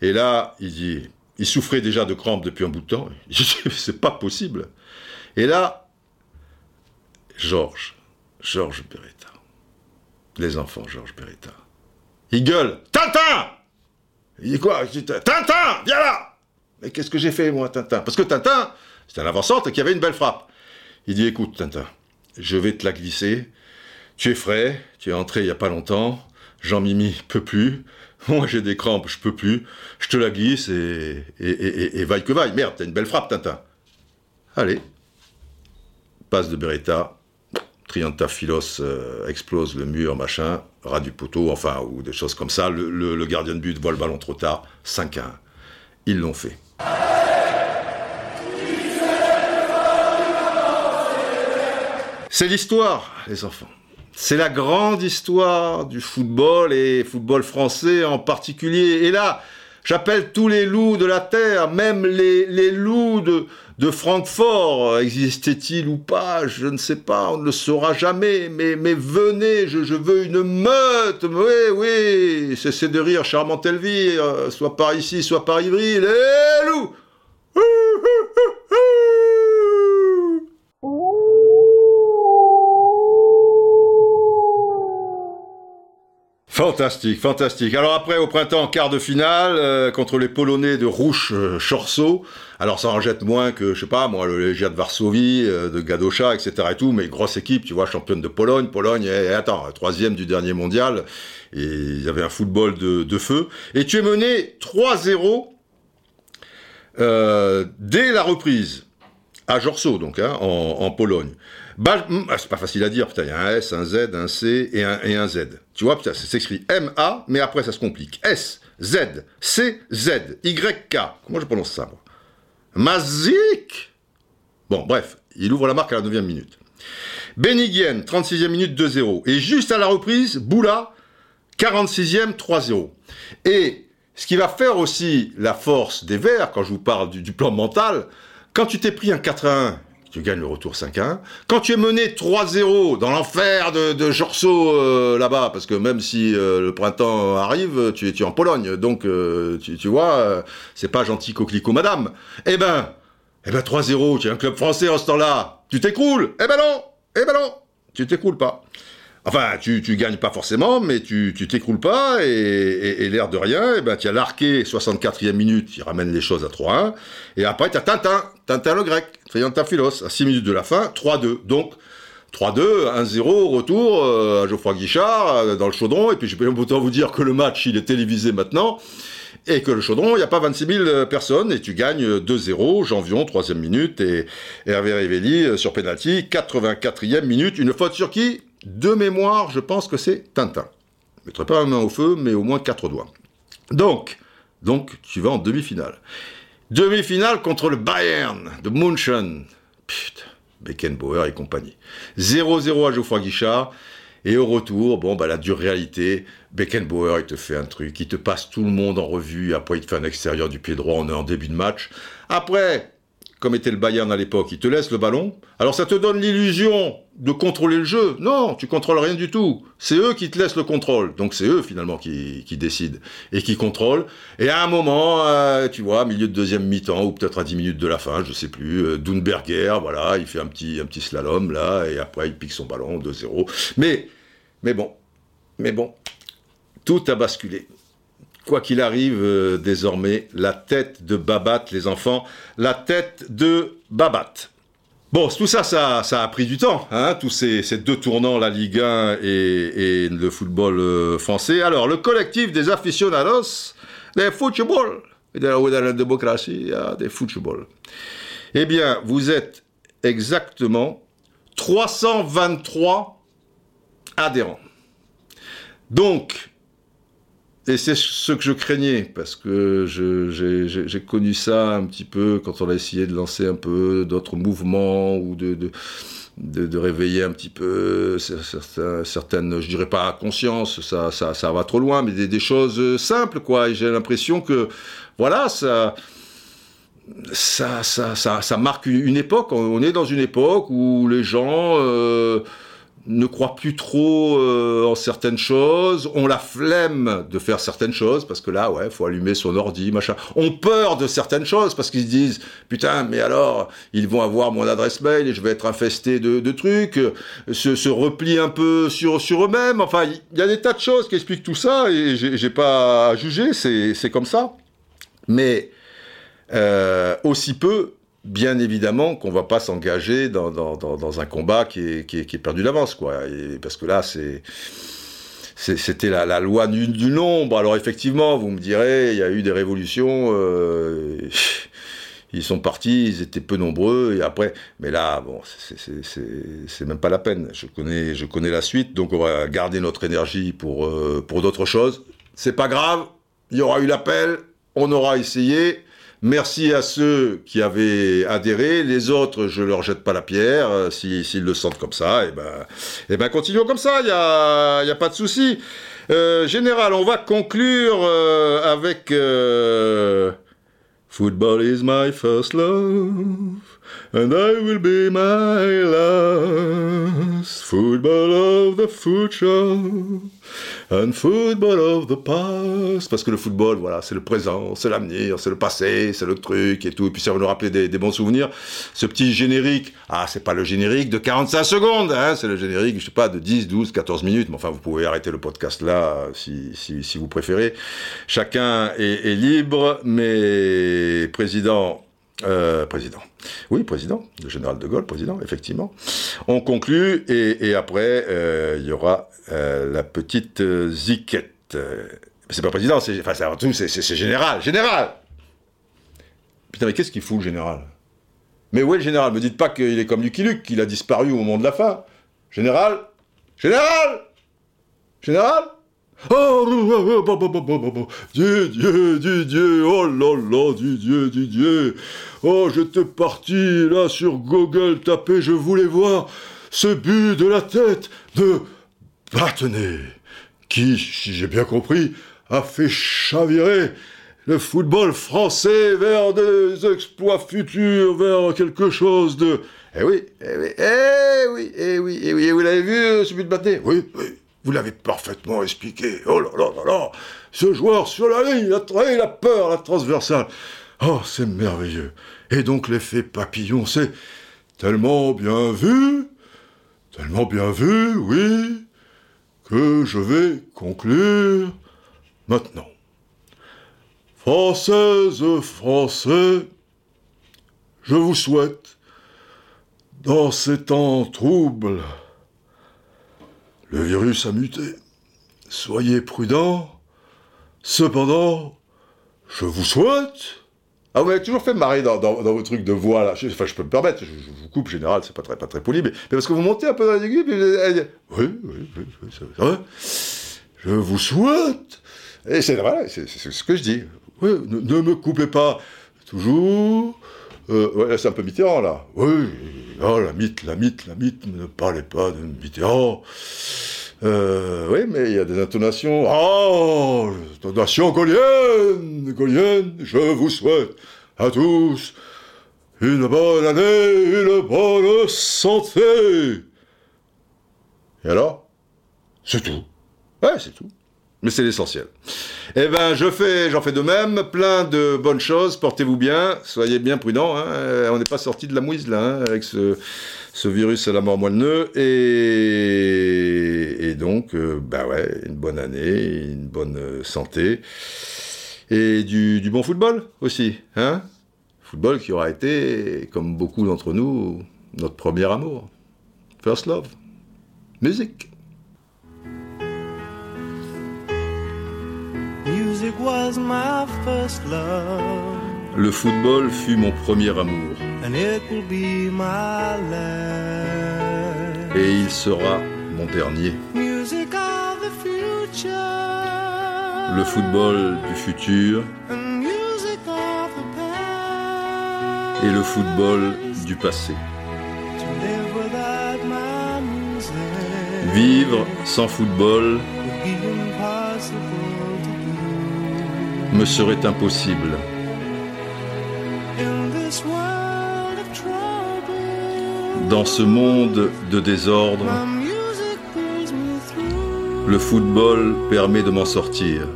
Et là, il dit, il souffrait déjà de crampes depuis un bout de temps. c'est pas possible. Et là, Georges, Georges Beretta, les enfants Georges Beretta, il gueule, Tintin Il dit quoi? Tintin, viens là Mais qu'est-ce que j'ai fait moi, Tintin? Parce que Tintin, c'était un avant-centre qui avait une belle frappe. Il dit Écoute, Tintin, je vais te la glisser. Tu es frais, tu es entré il n'y a pas longtemps. Jean-Mimi peut plus. Moi, j'ai des crampes, je peux plus. Je te la glisse et, et, vaille que vaille. Merde, t'as une belle frappe, Tintin. Allez. Passe de Beretta. Triantafilos euh, explose le mur, machin, ras du poteau, enfin, ou des choses comme ça. Le gardien de but voit le ballon trop tard. 5-1. Ils l'ont fait. C'est l'histoire, les enfants. C'est la grande histoire du football et football français en particulier. Et là, j'appelle tous les loups de la terre, même les, loups de, Francfort. Existait-il ou pas Je ne sais pas, on ne le saura jamais. Mais, mais venez, je, veux une meute. Oui, oui, cessez de rire, charmante Elvire. Soit par ici, soit par Ivry. Les loups Fantastique, fantastique. Alors après, au printemps, quart de finale euh, contre les Polonais de Rouche euh. Alors ça en jette moins que, je sais pas, moi, le Légia de Varsovie, euh, de Gadosha, etc. et tout, mais grosse équipe, tu vois, championne de Pologne. Pologne, attends, troisième du dernier mondial. Et il un football de, feu. Et tu es mené 3-0 dès la reprise à Jorso, donc, hein, en, Pologne. Bah, c'est pas facile à dire, putain, il y a un S, un Z, un C et un, Z. Tu vois, putain, c'est écrit M-A, mais après ça se complique. S, Z, C, Z, Y-K. Comment je prononce ça, moi? Mazik? Bon, bref, il ouvre la marque à la 9 minute. Beniguen, 36e minute, 2-0. Et juste à la reprise, Boula, 46e, 3-0. Et ce qui va faire aussi la force des Verts, quand je vous parle du plan mental, quand tu t'es pris un 4-1, tu gagnes le retour 5-1. Quand tu es mené 3-0 dans l'enfer de, de Jorso euh, là-bas, parce que même si euh, le printemps arrive, tu, es en Pologne, donc euh, tu, vois, c'est pas gentil coquelicot madame. Eh ben, eh ben 3-0, tu es un club français en ce temps-là. Tu t'écroules Eh ben non Eh ben non Tu t'écroules pas. Enfin, tu, tu gagnes pas forcément, mais tu t'écroules pas, et, l'air de rien, et eh ben, tu as l'arqué, 64e minute, il ramène les choses à 3-1, et après, tu as Tintin, Tintin le grec, Philos, à 6 minutes de la fin, 3-2. Donc, 3-2, 1-0, retour euh, à Geoffroy Guichard, euh, dans le chaudron, et puis je peux autant vous dire que le match, il est télévisé maintenant, et que le chaudron, il n'y a pas 26 000 euh, personnes, et tu gagnes 2-0, Janvion, 3 minute, et Hervé Rivelli sur penalty, 84e minute, une faute sur qui? De mémoire, je pense que c'est Tintin. Je ne mettrai pas la main au feu, mais au moins 4 doigts. Donc, donc, tu vas en demi-finale. Demi-finale contre le Bayern de München. Putain, Beckenbauer et compagnie. 0-0 à Geoffroy Guichard. Et au retour, bon, bah, la dure réalité, Beckenbauer, il te fait un truc, il te passe tout le monde en revue, après il te fait un extérieur du pied droit, on est en début de match. Après, comme était le Bayern à l'époque, il te laisse le ballon. Alors ça te donne l'illusion de contrôler le jeu. Non, tu contrôles rien du tout. C'est eux qui te laissent le contrôle. Donc c'est eux finalement qui, décident et qui contrôlent. Et à un moment, euh, tu vois, milieu de deuxième mi-temps ou peut-être à 10 minutes de la fin, je sais plus, euh, Dunberger, voilà, il fait un petit, un petit slalom là et après il pique son ballon 2-0. Mais, mais bon, mais bon, tout a basculé quoi qu'il arrive, euh, désormais, la tête de Babat, les enfants, la tête de Babat. Bon, tout ça, ça, a pris du temps, hein, tous ces, deux tournants, la Ligue 1 et, le football euh, français. Alors, le collectif des aficionados des football, de la démocratie, des football. Eh bien, vous êtes exactement 323 adhérents. Donc, et c'est ce que je craignais, parce que j'ai connu ça un petit peu quand on a essayé de lancer un peu d'autres mouvements ou de, réveiller un petit peu certaines, je dirais pas conscience, ça, va trop loin, mais des, choses simples, quoi. Et j'ai l'impression que, voilà, ça, ça, ça, ça, marque une époque. On est dans une époque où les gens... Euh, ne croient plus trop euh, en certaines choses, ont la flemme de faire certaines choses, parce que là, ouais, faut allumer son ordi, machin. Ont peur de certaines choses, parce qu'ils se disent, putain, mais alors, ils vont avoir mon adresse mail et je vais être infesté de, de trucs, se, se replient un peu sur, sur eux-mêmes. Enfin, il y a des tas de choses qui expliquent tout ça, et j'ai pas à juger, c'est comme ça. Mais euh, aussi peu bien évidemment qu'on va pas s'engager dans, un combat qui est, perdu d'avance, quoi. parce que là, c'était la, loi du, nombre. Alors effectivement, vous me direz, il y a eu des révolutions. Euh, ils sont partis, ils étaient peu nombreux, et après, mais là, bon, c'est même pas la peine. Je connais, je connais la suite, donc on va garder notre énergie pour, euh, pour d'autres choses. C'est pas grave, il y aura eu l'appel, on aura essayé, Merci à ceux qui avaient adhéré. Les autres, je leur jette pas la pierre. Euh, s'ils le sentent comme ça, et eh ben, et eh ben continuons comme ça. Il a, y a pas de souci. Euh, général, on va conclure euh, avec Football is my first love, and I will be my last. Football of the future. Un football of the past. Parce que le football, voilà, c'est le présent, c'est l'avenir, c'est le passé, c'est le truc et tout. Et puis ça va nous rappeler des, bons souvenirs. Ce petit générique, ah, c'est pas le générique de 45 secondes, hein, c'est le générique, je sais pas, de 10, 12, 14 minutes. Mais enfin, vous pouvez arrêter le podcast là si, si, si vous préférez. Chacun est, est libre, mais président, euh, président. Oui, président, le général de Gaulle, président, effectivement. On conclut et, après, euh, il y aura euh, la petite ziquette. c'est pas président, c'est enfin, c'est général. Général Putain, mais qu'est-ce qu'il fout, le général? Mais où est le général? Me dites pas qu'il est comme Lucky Luke, qu'il a disparu au moment de la fin. Général Général Général Oh, Dieu, Dieu, Dieu, oh là là, Dieu, Dieu. Oh, j'étais parti là sur Google taper, je voulais voir ce but de la tête de Battenet, qui, si j'ai bien compris, a fait chavirer le football français vers des exploits futurs, vers quelque chose de... Eh oui, eh oui, eh oui, eh oui, eh oui, vous l'avez vu, ce but de Battenet Oui, oui. Vous l'avez parfaitement expliqué. Oh là là là là Ce joueur sur la ligne, il a peur, la transversale. Oh, c'est merveilleux. Et donc l'effet papillon, c'est tellement bien vu, tellement bien vu, oui, que je vais conclure maintenant. Françaises, Français, je vous souhaite, dans ces temps troubles, le virus a muté. Soyez prudents. Cependant, je vous souhaite. Ah, vous m'avez toujours fait marrer dans, dans, vos trucs de voix, là. Enfin, je peux me permettre, je, vous coupe, général, c'est pas très, pas très poli, mais, parce que vous montez un peu dans les aiguilles, vous- Oui, oui, oui, oui, c'est vrai. Je vous souhaite. Et c'est vrai, c'est ce que je dis. Oui, ne, me coupez pas toujours. Euh, ouais, c'est un peu Mitterrand, là. Oui, oh, la mythe, la mythe, la mythe, ne parlez pas de Mitterrand. Euh, oui, mais il y a des intonations. Oh, intonation gaulienne, gaulienne, je vous souhaite à tous une bonne année, une bonne santé. Et alors? C'est tout. Ouais, c'est tout. Mais c'est l'essentiel. Eh ben, je fais, j'en fais de même, plein de bonnes choses. Portez-vous bien, soyez bien prudents. hein. On n'est pas sorti de la mouise là, hein, avec ce, ce virus à la mort moelle et, et donc, euh, bah ouais, une bonne année, une bonne euh, santé et du, du bon football aussi, hein. Football qui aura été, comme beaucoup d'entre nous, notre premier amour, first love, musique. Music was my first love, Le football fut mon premier amour, and it will be my last. et il sera mon dernier. Music of the future, Le football du futur et le football du passé. To live without my music Vivre sans football me serait impossible. Dans ce monde de désordre, le football permet de m'en sortir.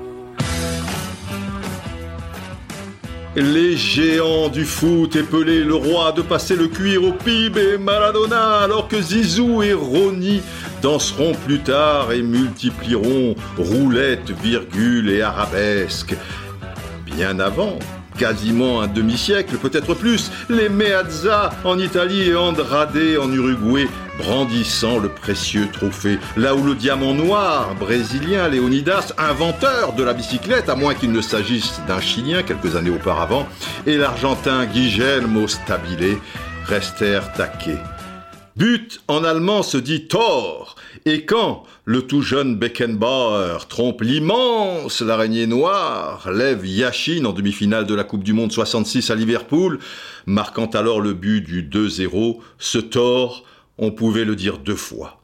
Les géants du foot épelaient le roi de passer le cuir au PIB et Maradona, alors que Zizou et Roni danseront plus tard et multiplieront roulettes, virgules et arabesques. Bien avant, quasiment un demi-siècle, peut-être plus, les Meazza en Italie et Andrade en Uruguay, brandissant le précieux trophée, là où le diamant noir brésilien Leonidas, inventeur de la bicyclette, à moins qu'il ne s'agisse d'un Chilien quelques années auparavant, et l'Argentin Guillermo Stabile restèrent taqués. But en allemand se dit Tor. Et quand le tout jeune Beckenbauer trompe l'immense l'araignée noire, lève Yashin en demi-finale de la Coupe du Monde 66 à Liverpool, marquant alors le but du 2-0, ce Tor, on pouvait le dire deux fois.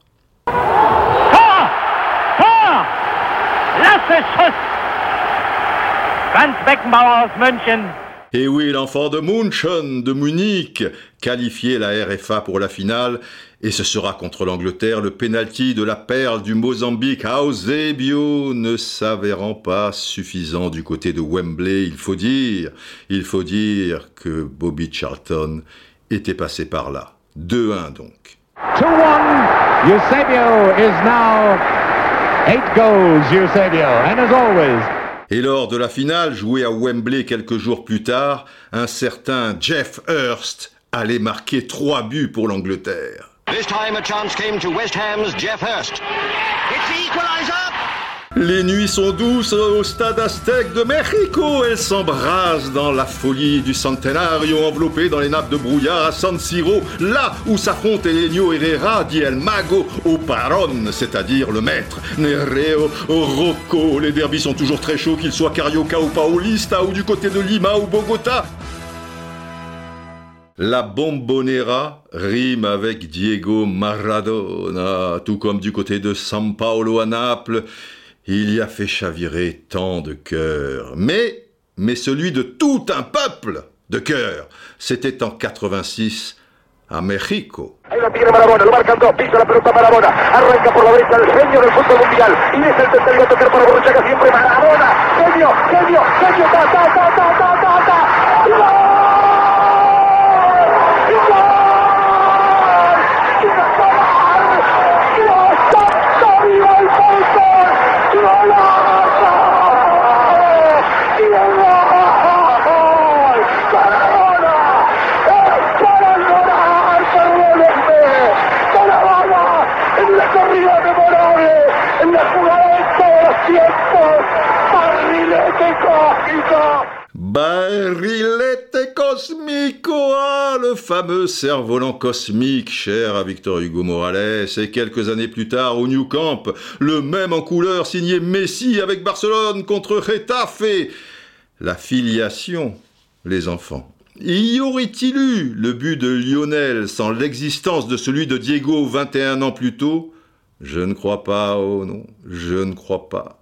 Schuss! Franz Beckenbauer aus München. Et oui, l'enfant de München, de Munich, qualifié la RFA pour la finale, et ce sera contre l'Angleterre le pénalty de la perle du Mozambique, Eusebio, ne s'avérant pas suffisant du côté de Wembley, il faut dire, il faut dire que Bobby Charlton était passé par là. 2-1 donc. 2-1. Eusebio is now eight goals, Eusebio. And as always, Et lors de la finale, jouée à Wembley quelques jours plus tard, un certain Jeff Hurst allait marquer trois buts pour l'Angleterre. This time a chance came to West Ham's Jeff Hurst. Les nuits sont douces au stade Aztec de Mexico. Elles s'embrasent dans la folie du centenario enveloppé dans les nappes de brouillard à San Siro, là où s'affrontent Elenio Herrera, dit El Mago, au Paron, c'est-à-dire le maître. Nereo, Rocco, les derbys sont toujours très chauds, qu'ils soient Carioca ou Paulista, ou du côté de Lima ou Bogota. La bombonera rime avec Diego Maradona, tout comme du côté de San Paolo à Naples. Il y a fait chavirer tant de cœurs. Mais, mais celui de tout un peuple de cœur, c'était en 86 à ta, fameux cerf-volant cosmique, cher à Victor Hugo Morales, et quelques années plus tard au New Camp, le même en couleur signé Messi avec Barcelone contre Retafe. La filiation, les enfants. Y aurait-il eu le but de Lionel sans l'existence de celui de Diego 21 ans plus tôt? Je ne crois pas, oh non, je ne crois pas.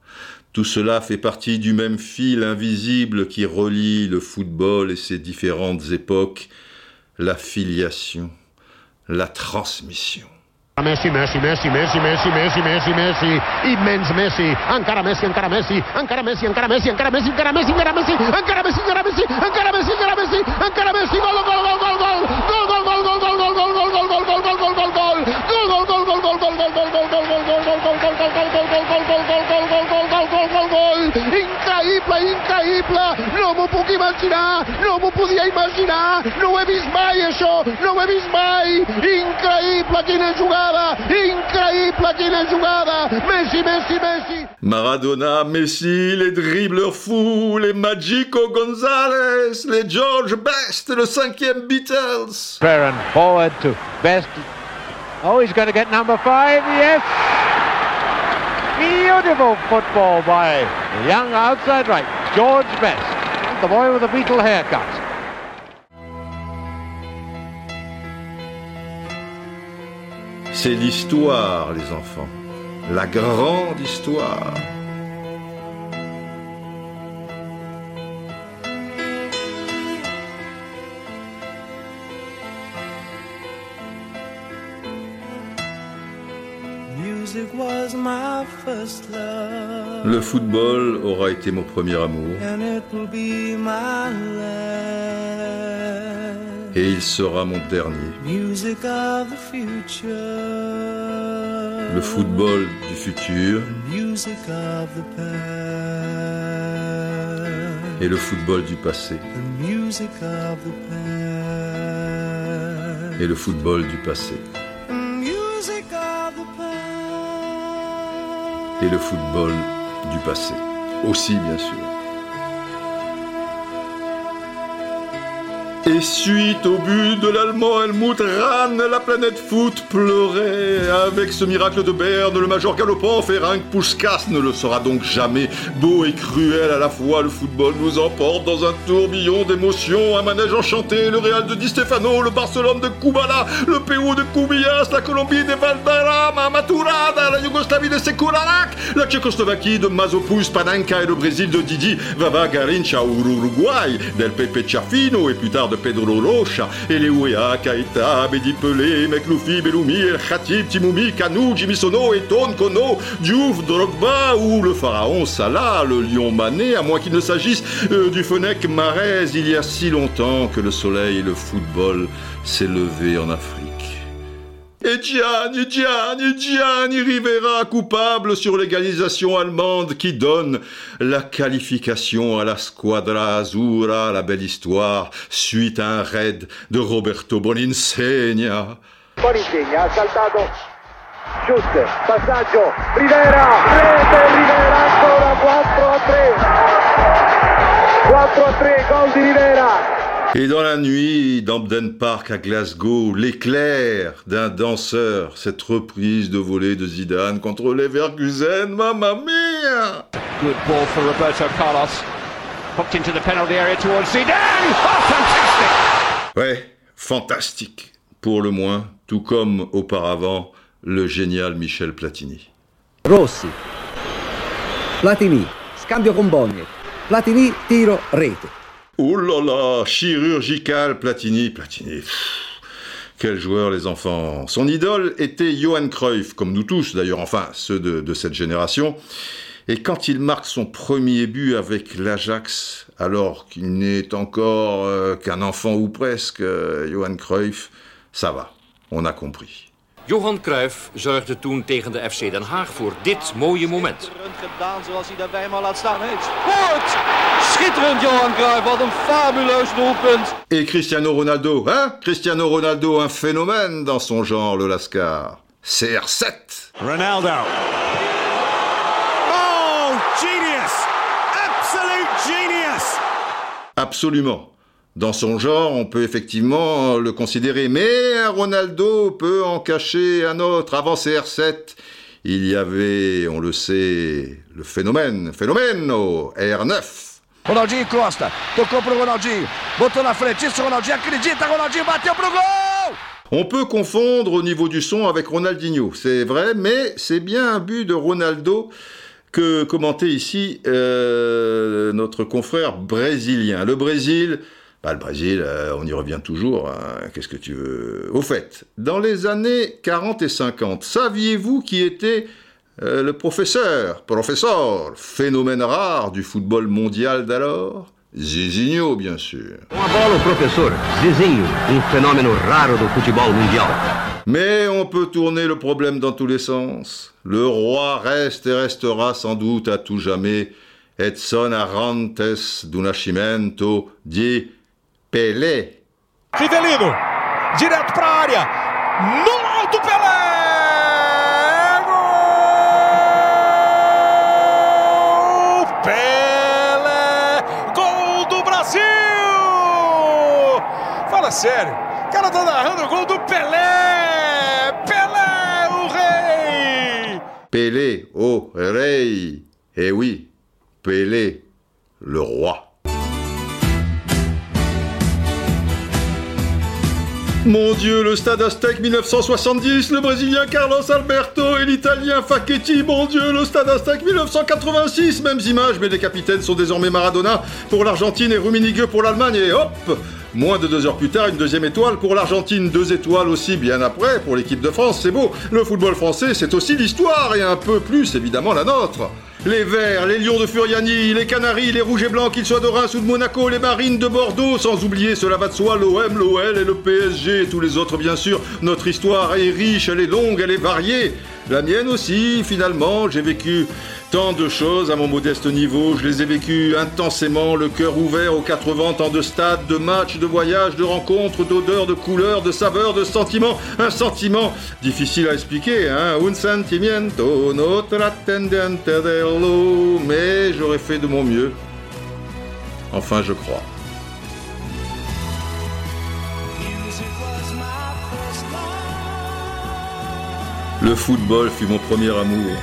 Tout cela fait partie du même fil invisible qui relie le football et ses différentes époques, la filiation, la transmission. Messi, Messi, Messi, Messi, Messi, Messi, Messi, Messi, immens Messi, encara Messi, encara Messi, encara Messi, encara Messi, encara Messi, encara Messi, encara Messi, encara Messi, encara Messi, encara Messi, encara Messi, encara Messi, gol, gol, gol, gol, gol, gol, gol, gol, gol, gol, gol, gol, gol, gol, gol, gol, gol, gol, gol, increïble, increïble, no m'ho puc imaginar, no m'ho podia imaginar, no ho he vist mai això, no ho he vist mai, increïble, quina jugada, increïble, quina jugada, Messi, Messi, Messi. Maradona, Messi, les dribbleurs fous, les Magico Gonzalez, les George Best, le cinquième Beatles. Ferran forward to Best. Oh, he's going to get number five. Yes. Beautiful football by the young outside right, George Best, the boy with the beetle haircut. C'est l'histoire, les enfants. La grande histoire. Music was my first love, Le football aura été mon premier amour et il sera mon dernier. Le football du futur et le football du passé. Et le football du passé. Et le football du passé. Aussi, bien sûr. Et suite au but de l'Allemand Helmut Rahn, la planète foot pleurait. Avec ce miracle de Berne, le major galopant Ferenc Puskas ne le sera donc jamais. Beau et cruel à la fois, le football nous emporte dans un tourbillon d'émotions. Un manège enchanté, le Real de Di Stefano, le Barcelone de Kubala, le Pérou de Kubias, la Colombie de Valderrama, Maturada, la Yougoslavie de Sekularak, la Tchécoslovaquie de Mazopus, Panenka et le Brésil de Didi, Vava Garincha ou l'Uruguay, del Pepe Chafino et plus tard de Pedro Rocha, Ouéa, Kaita, Bedi Pelé, Mekloufi, Belloumi, El Khatib, Timoumi, Kanou, Jimmy Sono, Eton, Kono, Diouf, Drogba ou le pharaon Salah, le lion Mané, à moins qu'il ne s'agisse euh, du Fenech Marez, il y a si longtemps que le soleil et le football s'est levé en Afrique. Et Gianni, Gianni, Gianni Rivera, coupable sur l'égalisation allemande qui donne la qualification à la Squadra Azzurra, la belle histoire, suite à un raid de Roberto Boninsegna. Boninsegna ha saltato. Schuster, passaggio, Rivera, rete Rivera ancora 4 a 3 4 a 3, gol di Rivera Et dans la nuit d'Ampden Park à Glasgow, l'éclair d'un danseur, cette reprise de volée de Zidane contre Leverkusen, mamma mia Good ball for Roberto Carlos. Hooked into the penalty area towards Zidane. Oh, fantastic! Ouais, fantastique, pour le moins, tout comme auparavant le génial Michel Platini. Rossi, Platini, scambio con Bogne, Platini, tiro, rete. Oh là là, chirurgical Platini, Platini. pff, Quel joueur les enfants. Son idole était Johan Cruyff, comme nous tous d'ailleurs, enfin ceux de, cette génération. Et quand il marque son premier but avec l'Ajax, alors qu'il n'est encore euh, qu'un enfant ou presque, euh, Johan Cruyff, ça va, on a compris. Johan Cruijff zorgde toen tegen de FC Den Haag voor dit mooie moment. gedaan zoals hij daarbij maar laat staan. Heeft scoort! Schitterend Johan Cruijff, wat een fabuleus doelpunt. Et Cristiano Ronaldo, hein Cristiano Ronaldo, un phénomène dans son genre, le Lascar. CR7 Ronaldo. Oh, genius! Absolute genius! Absolument. Dans son genre, on peut effectivement le considérer, mais Ronaldo peut en cacher un autre. Avant CR7, il y avait, on le sait, le phénomène, phénomène R9. Ronaldinho Costa, tocou pro Ronaldinho, botou na frente, isso Ronaldinho acredita, Ronaldinho bateu pro gol! On peut confondre au niveau du son avec Ronaldinho, c'est vrai, mais c'est bien un but de Ronaldo que commentait ici euh, notre confrère brésilien. Le Brésil, bah, le Brésil, euh, on y revient toujours, hein, qu'est-ce que tu veux? Au fait, dans les années 40 et 50, saviez-vous qui était euh, le professeur, professeur, phénomène rare du football mondial d'alors? Zizinho, bien sûr. Professor Zizinho, um fenômeno raro do futebol mundial. Mais on peut tourner le problème dans tous les sens. Le roi reste et restera sans doute à tout jamais Edson Arantes do Nascimento di Pelé. Rivelino, direto para a área, no alto Pelé! Gol! Pelé! Gol do Brasil! Fala sério, o cara tá narrando o gol do Pelé! Pelé, o rei! Pelé, oh rei. Eh oui, Pelé, le roi. Mon Dieu, le stade Aztec 1970, le Brésilien Carlos Alberto et l'Italien Facchetti. Mon Dieu, le stade Aztec 1986, mêmes images, mais les capitaines sont désormais Maradona pour l'Argentine et Rummenigge pour l'Allemagne. Et hop Moins de deux heures plus tard, une deuxième étoile pour l'Argentine, deux étoiles aussi bien après pour l'équipe de France, c'est beau. Le football français, c'est aussi l'histoire et un peu plus évidemment la nôtre. Les Verts, les Lions de Furiani, les Canaries, les Rouges et Blancs, qu'ils soient de Reims ou de Monaco, les Marines de Bordeaux, sans oublier, cela va de soi, l'OM, l'OL et le PSG tous les autres bien sûr. Notre histoire est riche, elle est longue, elle est variée. La mienne aussi, finalement, j'ai vécu tant de choses à mon modeste niveau, je les ai vécues intensément, le cœur ouvert aux quatre vents, tant de stades, de matchs, de voyages, de rencontres, d'odeurs, de couleurs, de saveurs, de sentiments. Un sentiment difficile à expliquer, hein. Un sentimiento notre attendente dello, mais j'aurais fait de mon mieux. Enfin, je crois. Le football fut mon premier amour.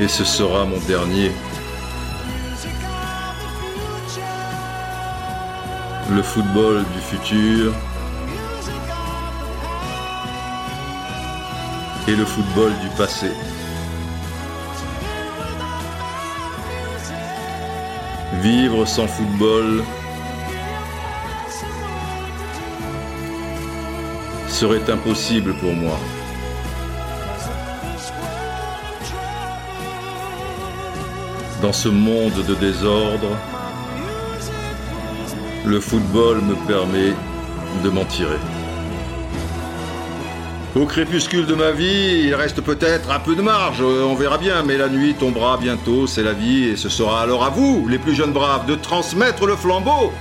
Et ce sera mon dernier. Le football du futur. Et le football du passé. Vivre sans football serait impossible pour moi. Dans ce monde de désordre, le football me permet de m'en tirer. Au crépuscule de ma vie, il reste peut-être un peu de marge, on verra bien, mais la nuit tombera bientôt, c'est la vie, et ce sera alors à vous, les plus jeunes braves, de transmettre le flambeau.